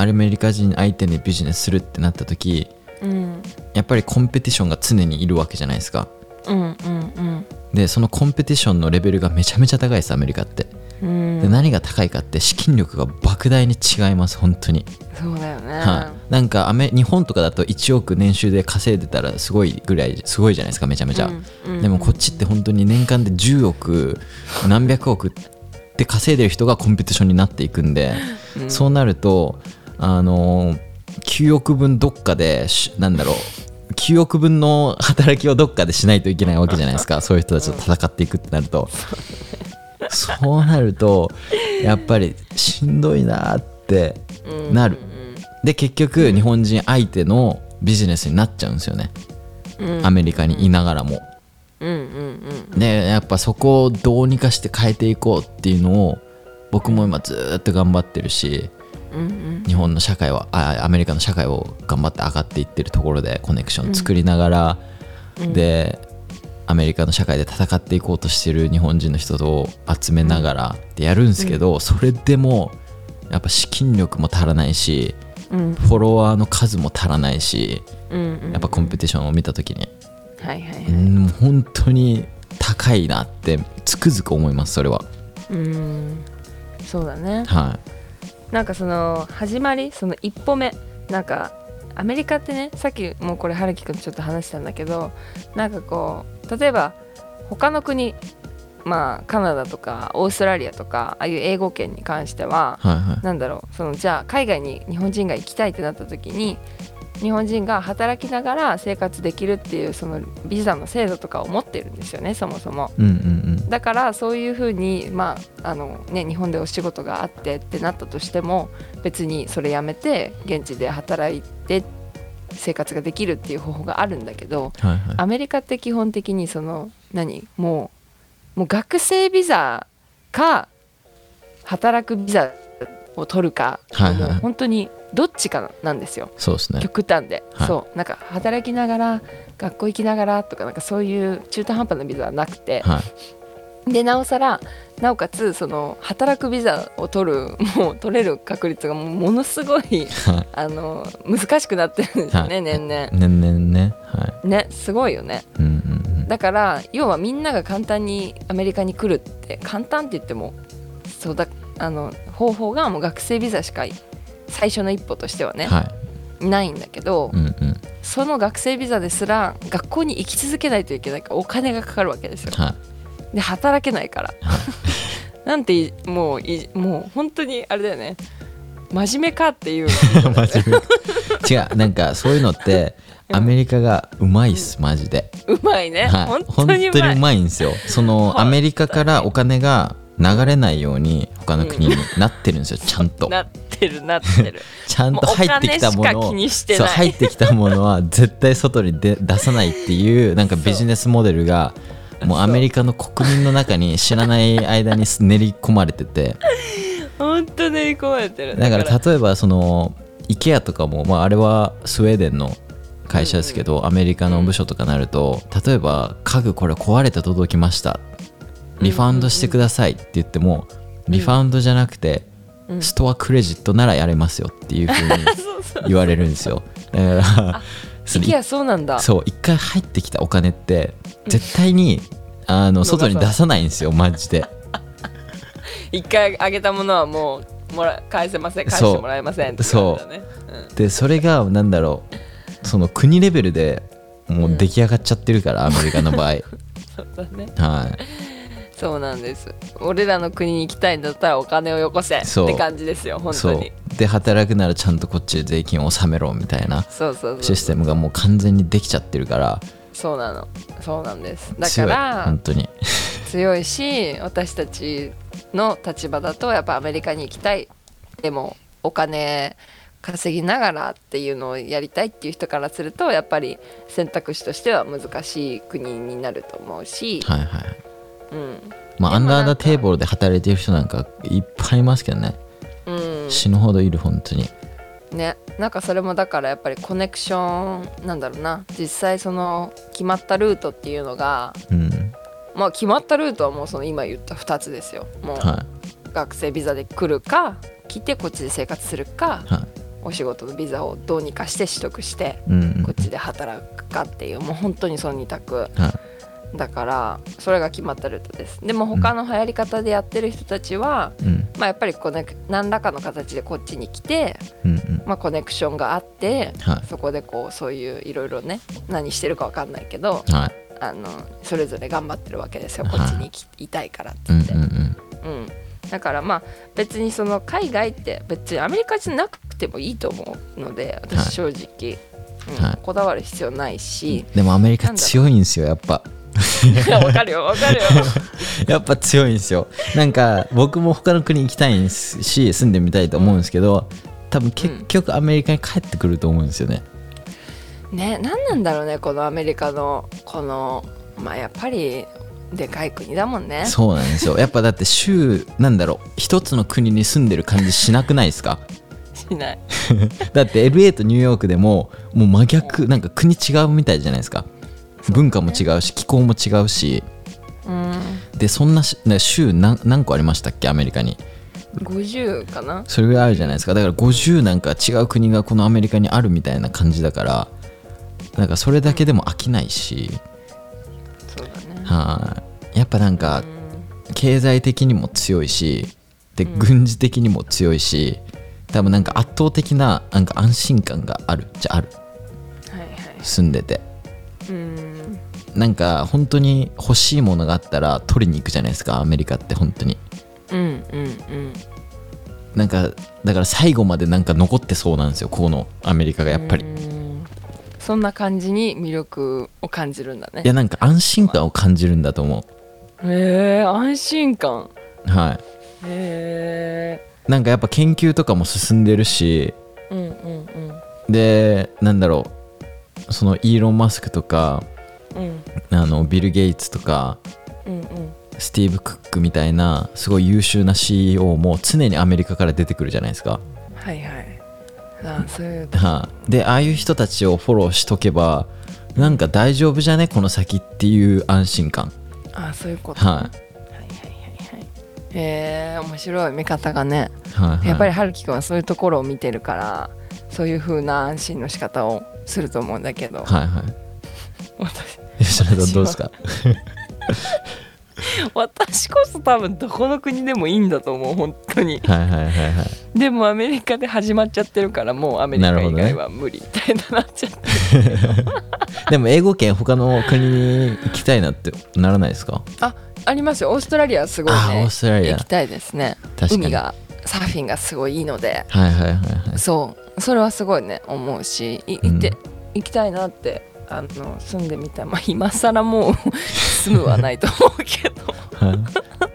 アメリカ人相手にビジネスするってなった時うん。やっぱりコンペティションが常にいるわけじゃないですか。うんうんでそのコンペティションのレベルがめちゃめちゃ高いですアメリカってうん。で何が高いかって資金力が莫大に違います本当に、そうだよね、はい、なんかアメ日本とかだと1億年収で稼いでたらすごいぐらいすごいじゃないですかめちゃめちゃ、うんうん。でもこっちって本当に年間で10億何百億って稼いでる人がコンペティションになっていくんで、[laughs] そうなるとあの9億分どっかでしなんだろう。9億分の働きをどっかでしないといけないわけじゃないですか。[laughs] そういう人たちと戦っていくってなると、そうなるとやっぱりしんどいなってなる、で結局日本人相手のビジネスになっちゃうんですよね、アメリカにいながらも、でやっぱそこをどうにかして変えていこうっていうのを僕も今ずーっと頑張ってるし日本の社会はあアメリカの社会を頑張って上がっていってるところでコネクション作りながら、でアメリカの社会で戦っていこうとしてる日本人の人を集めながらってやるんですけど、それでもやっぱ資金力も足らないしうん。フォロワーの数も足らないしうんうん。やっぱコンペティションを見た時に、はいはいはい。うん、本当に高いなってつくづく思いますそれは。うん。そうだね。はなんかその始まりその一歩目なんかアメリカってねさっきもうこれ春樹君とちょっと話したんだけどなんかこう例えば他の国まあカナダとかオーストラリアとかああいう英語圏に関してはいはいはい。なんだろうそのじゃあ海外に日本人が行きたいってなった時に日本人が働きながら生活できるっていうそのビザの制度とかを持ってるんですよねそもそも。うんうんだからそういうふうに、まああのね、日本でお仕事があってってなったとしても別にそれやめて現地で働いて生活ができるっていう方法があるんだけどうんはいはい。アメリカって基本的にその何？もうもう学生ビザか働くビザを取るか、はいはい。もう本当にどっちかなんですよ。そうですね。極端で、はい。そう。なんか働きながら学校行きながらとかなんかそういう中途半端なビザはなくて、はい。でなおさらなおかつその働くビザを取るもう取れる確率がものすごいはい。あの難しくなってるんですよね、はい。年々。年々ね。はねすごいよね。いうんうんうん。だから要はみんなが簡単にアメリカに来るって簡単って言ってもそうだあの方法がもう学生ビザしか最初の一歩としてはね、はい。ないんだけど、うんうん。その学生ビザですら学校に行き続けないといけないからお金がかかるわけですよ。はい。で働けないから。[laughs] なんていもういもう本当にあれだよね。真面目かっていう。[laughs] 真面目。違うなんかそういうのってうん。アメリカがうまいっすマジで、うまいね、はい、本本当にうまいんですよ。そのはいアメリカからお金が流れないように他の国になってるんですよちゃんと。なってるなってる。[laughs] ちゃんと入ってきたものを入ってきたものは絶対外に出出さないっていう [laughs] なんかビジネスモデルがもうアメリカの国民の中に知らない間に練り込まれてて。[laughs] 本当練り込まれてる。だから例えばその IKEA とかも、まあ、あれはスウェーデンの会社ですけど、アメリカの部署とかなると例えば家具これ壊れて届きました。リファウンドしてくださいって言ってもリファウンドじゃなくて、うんストアクレジットならやれますよっていうふうに [laughs] 言われるんですよ。だから [laughs] それ IKEA そうなんだ。そう一回入ってきたお金って絶対にあの外に出さないんですよマジで。[laughs] 一回あげたものはもうもら返せません返してもらえませんって言われたねでそれがなんだろうその国レベルでもう出来上がっちゃってるから、アメリカの場合。そうだね。はいそうなんです。俺らの国に行きたいんだったらお金をよこせって感じですよ本当に。で働くならちゃんとこっちで税金を納めろみたいなそうそうそうシステムがもう完全にできちゃってるから。そうなの。そうなんです。だから本当に。強いし私たちの立場だとやっぱアメリカに行きたい。でもお金稼ぎながらっていうのをやりたいっていう人からするとやっぱり選択肢としては難しい国になると思うし、はいはいうん。まあアンダーダテーブルで働いてる人なんかいっぱいいますけどね。うん。死ぬほどいる本当に。ね。なんかそれもだからやっぱりコネクションなんだろうな。実際その決まったルートっていうのがうん。まあ決まったルートはもうその今言った2つですよ。もうは学生ビザで来るか来てこっちで生活するかいはい。お仕事のビザをどうにかして取得してうん。こっちで働くかっていうもう本当にその2択。はいだからそれが決まったルートです。でも他の流行り方でやってる人たちは、うん。まあ、やっぱりコネク何らかの形でこっちに来て、うんうん。まあ、コネクションがあってはい。そこでこうそういういろいろね何してるか分かんないけどはい。あのそれぞれ頑張ってるわけですよ。はい。こっちに来いたいからって言って、うんうんうん。うん、だからまあ別にその海外って別にアメリカじゃなくてもいいと思うのではい。私正直、こだわる必要ないし。でもアメリカ強いんですよやっぱわかるよわかるよ。[laughs] やっぱ強いんですよ。なんか僕も他の国行きたいんですし住んでみたいと思うんですけど多分結局アメリカに帰ってくると思うんですよね。ね何なんだろうねこのアメリカのこのまあやっぱりでかい国だもんね。そうなんですよ。やっぱだって州なんだろう一つの国に住んでる感じしなくないですか？[laughs] しない。[laughs] だって LA とニューヨークでももう真逆なんか国違うみたいじゃないですか文化も違うし気候も違うしうん。でそんな州何何個ありましたっけ？アメリカに。50かな？それぐらいあるじゃないですか。だから50なんか違う国がこのアメリカにあるみたいな感じだからなんかそれだけでも飽きないし、そうだね。はい。やっぱなんかうん。経済的にも強いしで軍事的にも強いし多分なんか圧倒的ななんか安心感があるじゃある。はいはい。住んでて。うんなんか本当に欲しいものがあったら取りに行くじゃないですかアメリカって本当に。うんうんうん。なんかだから最後までなんか残ってそうなんですよこのアメリカがやっぱり。うん。そんな感じに魅力を感じるんだね。いやなんか安心感を感じるんだと思へえ安心感。うはい。へえなんかやっぱ研究とかも進んでるし。うんうんうん。でなんだろう。そのイーロン・マスクとかうんあのビル・ゲイツとかうんうん。スティーブ・クックみたいなすごい優秀な CEO も常にアメリカから出てくるじゃないですか。はいはい。あそういうは [laughs] あ、でああいう人たちをフォローしとけばなんか大丈夫じゃね？この先っていう安心感。あそういうこと。ははいはいはいはい。へえ面白い。見方がね。いはいはい、やっぱり春樹くんはそういうところを見てるからそういう風な安心の仕方をすると思うんだけど、はいはい。[laughs] 私吉田さんどうですか？私こそ多分どこの国でもいいんだと思う本当に。はいはいはいはい。でもアメリカで始まっちゃってるからもうアメリカ以外は無理みたいになっちゃって [laughs] でも英語圏他の国に行きたいなってならないですか？あありますよ。オーストラリアはすごいあねオーストラリア。行きたいですね。確かに。海がサーフィンがすごいいいので。はいはいはいはい。そう。それはすごいね思うし行って、行きたいなってあの住んでみたい。まあ今更もう住むはないと思うけど。はい。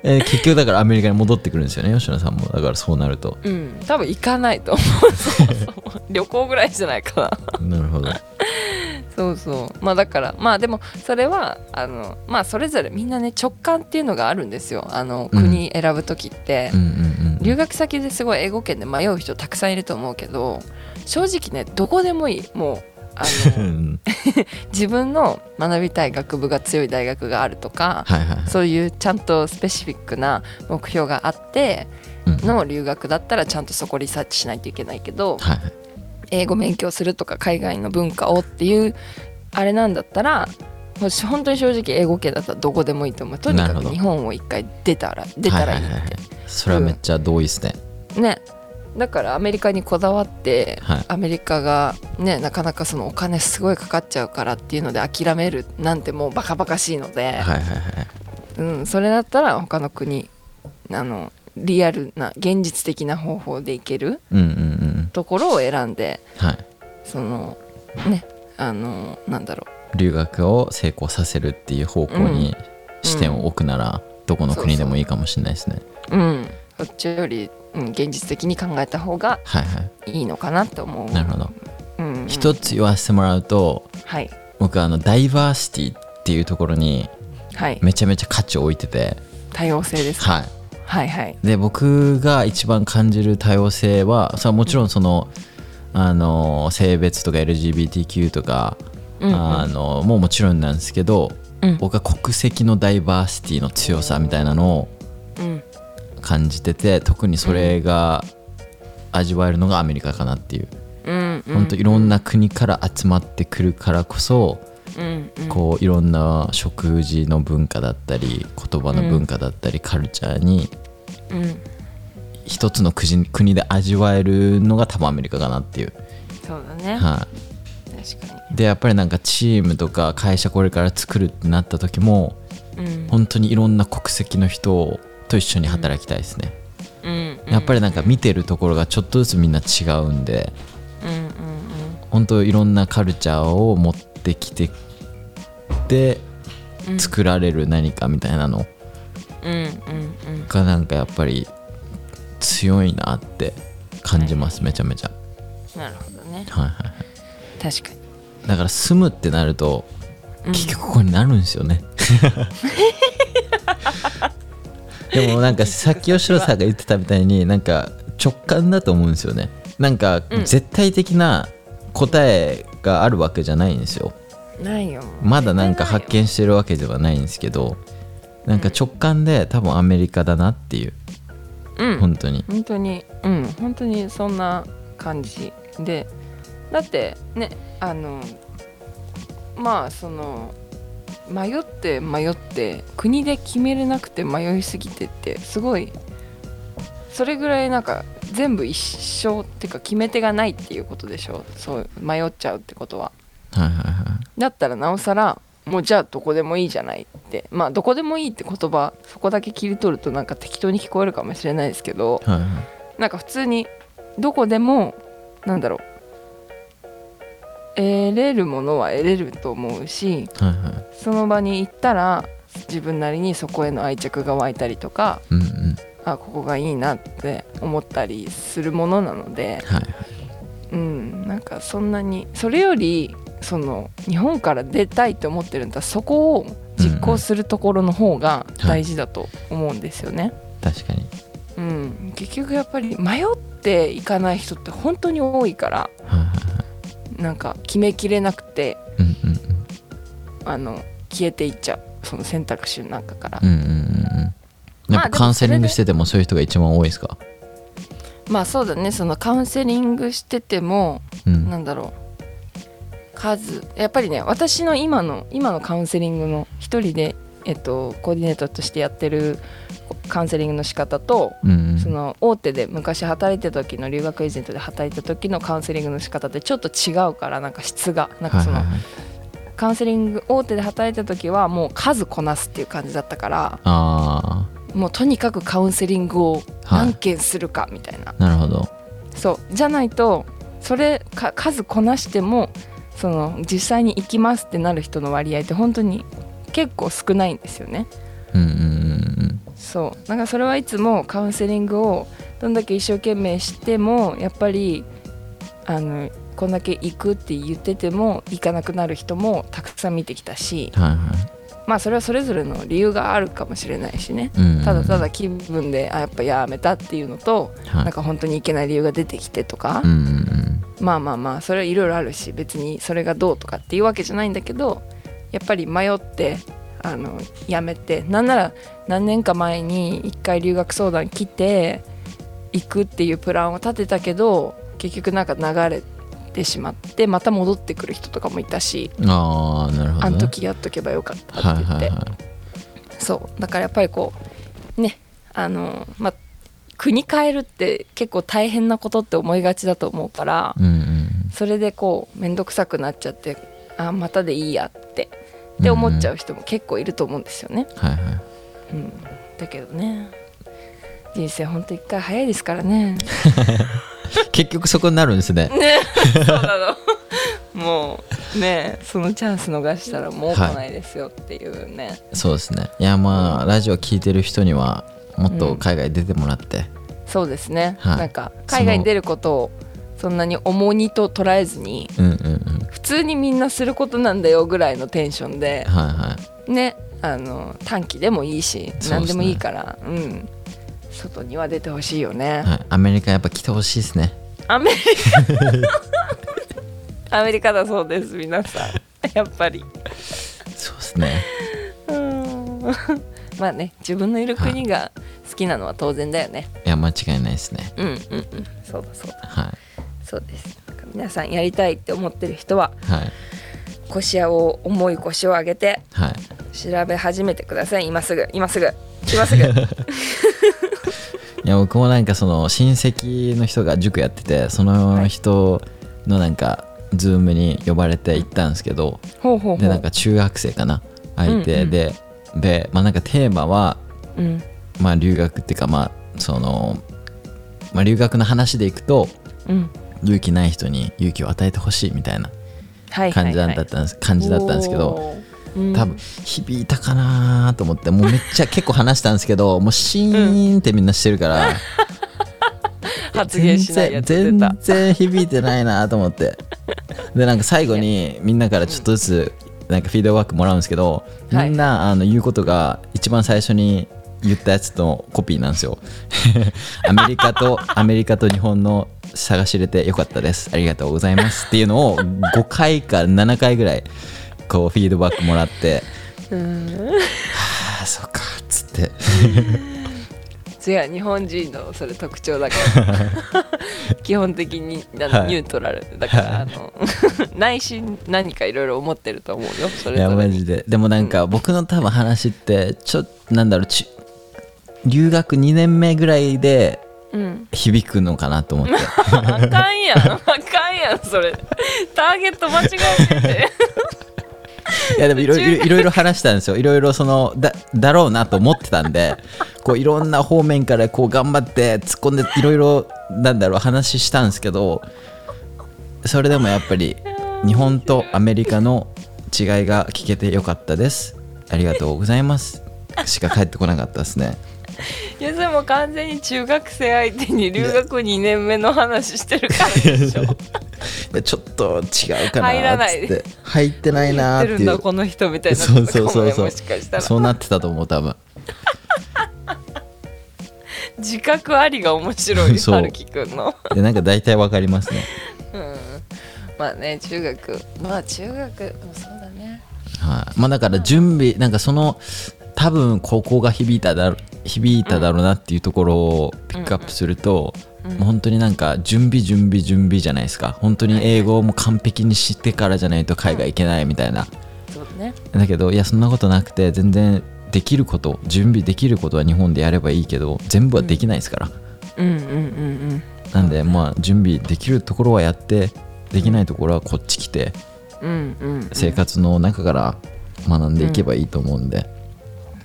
えー結局だからアメリカに戻ってくるんですよね。吉野さんも。だからそうなると。うん。多分行かないと思う。そうそう。旅行ぐらいじゃないかな。なるほど。そうそう。まあだからまあでもそれはあのまあそれぞれみんなね直感っていうのがあるんですよ。あのうん国選ぶ時って、うんうんうん。留学先ですごい英語圏で迷う人たくさんいると思うけど正直ねどこでもいい。もうあうのん [laughs] 自分の学びたい学部が強い大学があるとかはいはいはい。そういうちゃんとスペシフィックな目標があってうん。の留学だったらちゃんとそこリサーチしないといけないけどはいはい。英語勉強するとか海外の文化をっていうあれなんだったら本当に正直英語圏だったらどこでもいいと思う。とにかく日本を一回出たら出たらいいって、ははははそれはめっちゃ同意ですね、ねだからアメリカにこだわって、はい。アメリカがねなかなかそのお金すごいかかっちゃうからっていうので諦めるなんてもうバカバカしいので、はいはいはいうん、それだったら他の国あのリアルな現実的な方法でいけるうんうんうん。ところを選んではい。そのねあのなんだろ留学を成功させるっていう方向に視点を置くなら、どこの国でもいいかもしれないですね。ううんこっちより、うん、現実的に考えた方がはいはい。いのかなと思う。なるほど。うん。うん一つ言わせてもらうとはい。僕あのダイバーシティっていうところにはい。めちゃめちゃ価値を置いてて。多様性ですか、はい。はいはい。で僕が一番感じる多様性はそれはもちろんそのあの性別とか LGBTQ とか、うんうん。あのもうもちろんなんですけど、うん。僕は国籍のダイバーシティの強さみたいなのをうん感じてて特にそれが味わえるのがアメリカかなっていう、うんうん。本当いろんな国から集まってくるからこそ、うんうん。こういろんな食事の文化だったり言葉の文化だったり、カルチャーにうん。一つの国国で味わえるのが多分アメリカかなっていう、そうだね、はい、確かでやっぱりなんかチームとか会社これから作るってなった時もにうん。本当にいろんな国籍の人と一緒に働きたいですね、うんやっぱりなんか見てるところがちょっとずつみんな違うんでうんうん本当いろんなカルチャーを持ってきてでうん。作られる何かみたいなのうんうんうん。がなんかやっぱり強いなって感じますめちゃめちゃ。なるほどね。はいはいはい。確かに。だから住むってなるとうん。結局ここになるんですよね、[laughs] でもなんかさっき吉野さんが言ってたみたいになんか直感だと思うんですよね。なんかうん。絶対的な答えがあるわけじゃないんですよ。ないよ。まだなんか発見してるわけではないんですけどなんか直感で多分アメリカだなっていう。うん。本当に。本当に。うん。本当にそんな感じで。だってねあのまあその迷って迷って国で決めれなくて迷いすぎてってすごいそれぐらいなんか全部一緒っていうか決め手がないっていうことでしょ？そう迷っちゃうってことは。はいはいはい。だったらなおさらもうじゃあどこでもいいじゃないって。まあどこでもいいって言葉そこだけ切り取るとなんか適当に聞こえるかもしれないですけどはいはい。なんか普通にどこでもなんだろう得れるものは得れると思うしはいはい。その場に行ったら自分なりにそこへの愛着が湧いたりとかうんうん。あここがいいなって思ったりするものなのではいうんなんかそんなにそれよりその日本から出たいと思ってるんだったらそこを実行するところの方が大事だと思うんですよね。確かに。うん、結局やっぱり迷っていかない人って本当に多いからはいはいはいなんか決めきれなくてうんうんうん。あの消えていっちゃうその選択肢の中から、うんうんうんうん。やっぱカウンセリングしててもそういう人が一番多いですか？まあそうだね。そのカウンセリングしててもうん。なんだろう。数やっぱりね私の今の今のカウンセリングの一人で、えっと、コーディネートとしてやってるカウンセリングの仕方とうんうん。その大手で昔働いてた時の留学エージェントで働いた時のカウンセリングの仕方ってちょっと違うからなんか質が。なんかそのはいはいはい。カウンセリング大手で働いてた時はもう数こなすっていう感じだったからあもうとにかくカウンセリングを何件するかみたいな、あなるほど。そう。じゃないとそれか数こなしてもその実際に行きますってなる人の割合って本当に結構少ないんですよね。うんうんうんそう。なんかそれはいつもカウンセリングをどんだけ一生懸命してもやっぱりあのこんだけ行くって言ってても行かなくなる人もたくさん見てきたしうんはいはい。まあそれはそれぞれの理由があるかもしれないしね。うん。うんただただ気分であやっぱやめたっていうのとはい。なんか本当に行けない理由が出てきてとかうんうんうん。まあまあまあそれはいろいろあるし別にそれがどうとかっていうわけじゃないんだけどやっぱり迷ってあのやめてなんなら何年か前に一回留学相談来て行くっていうプランを立てたけど結局なんか流れてしまってまた戻ってくる人とかもいたし、ああなるほど、ね、あの時やっとけばよかったって言って、はいはいはいそう。だからやっぱりこうねあのまあ国変えるって結構大変なことって思いがちだと思うから、うんうん。それでこう面倒くさくなっちゃってあまたでいいやってって思っちゃう人も結構いると思うんですよね、はいはい。うん、だけどね。人生ほんと一回早いですからね。[laughs] 結局そこになるんですね。ね。そうなの。もうねそのチャンス逃したらもう来ないですよっていうね、そうですね。いやまあラジオ聞いてる人にはもっと海外出てもらって、そうですね、はい。なんか海外に出ることをそんなに重荷と捉えずにうん、うんうん。普通にみんなすることなんだよぐらいのテンションではいはい。ねあの短期でもいいしすね。何でもいいからう、ん。外には出てほしいよね、はい、アメリカやっぱ来てほしいですね。アメリカ。[laughs] アメリカだそうです皆さん。[laughs] やっぱり。そうですね。うん。[laughs] まあね自分のいる国が好きなのは当然だよね、い。や間違いないですね。うんうんうん。そうだそうだ。はそうです。だから皆さんやりたいって思ってる人はいはい。腰を重い腰を上げてはい。調べ始めてください。今すぐ。今すぐ。今すぐ。[laughs] いや僕もなんかその親戚の人が塾やっててその人のなんかズームに呼ばれて行ったんですけど、ほうほうほう。でなんか中学生かな。相手うんうん。で、でまあなんかテーマはうん。まあ留学っていうかまあその、まあ、留学の話でいくとうん勇気ない人に勇気を与えてほしいみたいなはい感じだはい。はいったんです、感じだったんですけどうん。多分響いたかなと思ってもうめっちゃ結構話したんですけど [laughs] もうシーンってみんなしてるから、[laughs] 発言しないやつ出全た然全然響いてないなと思って。でなんか最後にみんなからちょっとずつなんかフィードバックもらうんですけど、はい。みんなあの言うことが一番最初に言ったやつのコピーなんですよ。[laughs] アメリカとアメリカと日本の探し入れてよかったです。ありがとうございます。っていうのを5回か7回ぐらいこうフィードバックもらって。うん。ああそうか。っつって。違う日本人のそれ特徴だから。[laughs] 基本的にあのはい。ニュートラルだから、あの [laughs] 内心何かいろいろ思ってると思うよ。そいやれぞれに。マジで。でもなんか僕の多分話ってちょっとなんだろうち留学2年目ぐらいでうん。響くのかなと思って。あかんやん。あかんやんそれ。ターゲット間違えてて。[laughs] いやでもいろいろいろいろ話したんですよ。いろいろそのだだろうなと思ってたんで。こういろんな方面からこう頑張って突っ込んでいろいろなんだろう話したんですけどそれでもやっぱり日本とアメリカの違いが聞けてよかったです。ありがとうございます。しか返ってこなかったですねいやもう完全に中学生相手に留学2年目の話してるからでしょ。[laughs] ちょっと違うかな入らない。て入ってないなーっていう。言ってるんだこの人みたいなそうそうそうそう。そうなってたと思う多分。自覚ありが面白い [laughs] 春樹くんの。でなんか大体わかりますね。うん。まあね中学。まあ中学もそうだね。はい、まあだから準備なんかその多分ここが響いただろ響いただろうなっていうところをピックアップすると、もう本当になんか準備準備準備じゃないですか。本当に英語も完璧に知ってからじゃないと海外行けないみたいな、そうだね。だけどいやそんなことなくて全然できること準備できることは日本でやればいいけど全部はできないですから、うん。うん。うん。なんでまあ準備できるところはやってできないところはこっち来てうん。うん。うん。生活の中から学んでいけばいいと思うんで、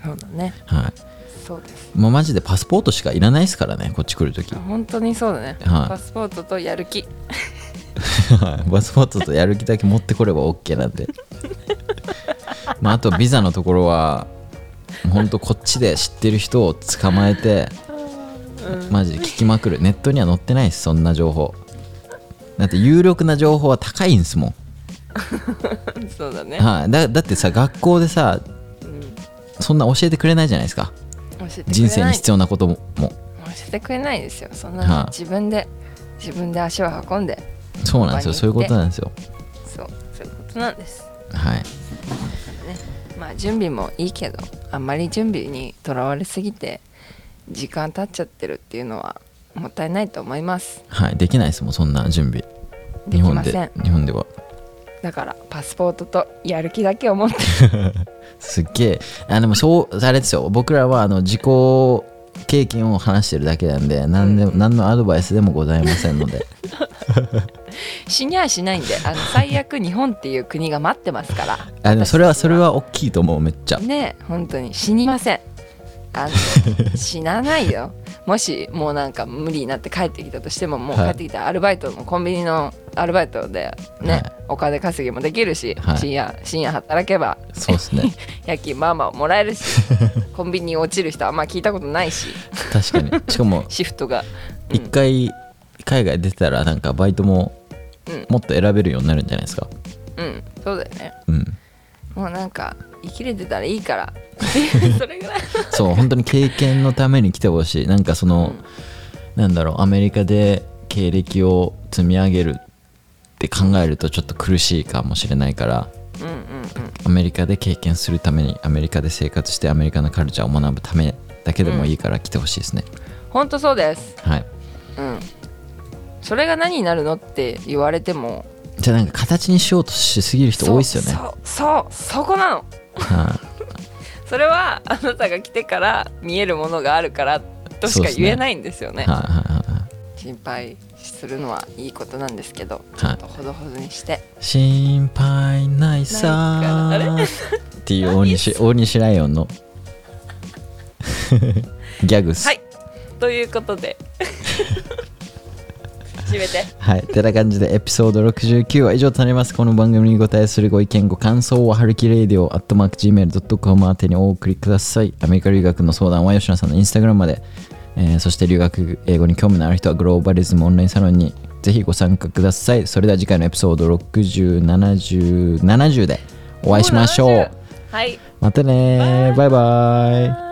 そうだね。はいそうです。もうマジでパスポートしかいらないですからねこっち来るとき。本当にそうだね、はい。パスポートとやる気。[laughs] パスポートとやる気だけ持ってこれば OK なんで。[laughs] まああとビザのところはほんとこっちで知ってる人を捕まえてマジで聞きまくる。ネットには載ってないですそんな情報。だって有力な情報は高いんですもん、[laughs] そうだね、はい、だだってさ学校でさうん、そんな教えてくれないじゃないですか人生に必要なことも。も教えてくれないですよ。そんな、はい。自分で自分で足を運んでそうなんですよ。そういうことなんですよ。そうそういうことなんです。はい。まあ準備もいいけどあんまり準備にとらわれすぎて時間経っちゃってるっていうのはもったいないと思います。はい。できないですもんそんな準備。で日本できません。日本ではだからパスポートとやる気だけを持って [laughs] すっげえ。あでもそうあれですよ。僕らはあの自己経験を話してるだけなんで何でも何のアドバイスでもございませんので。[laughs] 死にゃしないんであの最悪日本っていう国が待ってますから。[laughs] あでもそれは私それは大きいと思うめっちゃ。ね本当に死にません。あの死なないよ。もしもうなんか無理になって帰ってきたとしてももう帰はい。ってきたアルバイトもコンビニのアルバイトでね、はい。お金稼ぎもできるし、はい。深夜深夜働けばそうですね。[laughs] 夜勤まあまあもらえるし [laughs] コンビニ落ちる人あんま聞いたことないし。確かに。しかも [laughs] シフトが、うん。一回海外出てたらなんかバイトもうん。もっと選べるようになるんじゃないですか？うんそうだよね。うん。もうなんか生きれてたらいいから。それぐらい。そう本当に経験のために来てほしい。なんかその、なんだろうアメリカで経歴を積み上げるって考えるとちょっと苦しいかもしれないからうんうんうんアメリカで経験するためにアメリカで生活してアメリカのカルチャーを学ぶためだけでもいいから来てほしいですね、ほんとそうです。はい。うん。それが何になるのって言われても。じゃあなんか形にしようとしすぎる人多いですよね。そうそうそうそこなの。はい。[laughs] それはあなたが来てから見えるものがあるからとしか言えないんですよね。はいはいはいはい。心配するのはいいことなんですけど、はい。ちょっとほどほどにして。心配ないさないからあれ？っていう大西大西ライオンの [laughs] ギャグっす。はい。ということで。[laughs] 締めて。はい。てな感じでエピソード69は以上となります。この番組にご対するご意見、ご感想は、はるきレイディオ、アットマーク Gmail.com 宛てにお送りください。アメリカ留学の相談は吉野さんのインスタグラムまで、えーそして留学英語に興味のある人はグローバリズムオンラインサロンにぜひご参加ください。それでは次回のエピソード60、70、70でお会いしましょう。はいまたねバイバイ。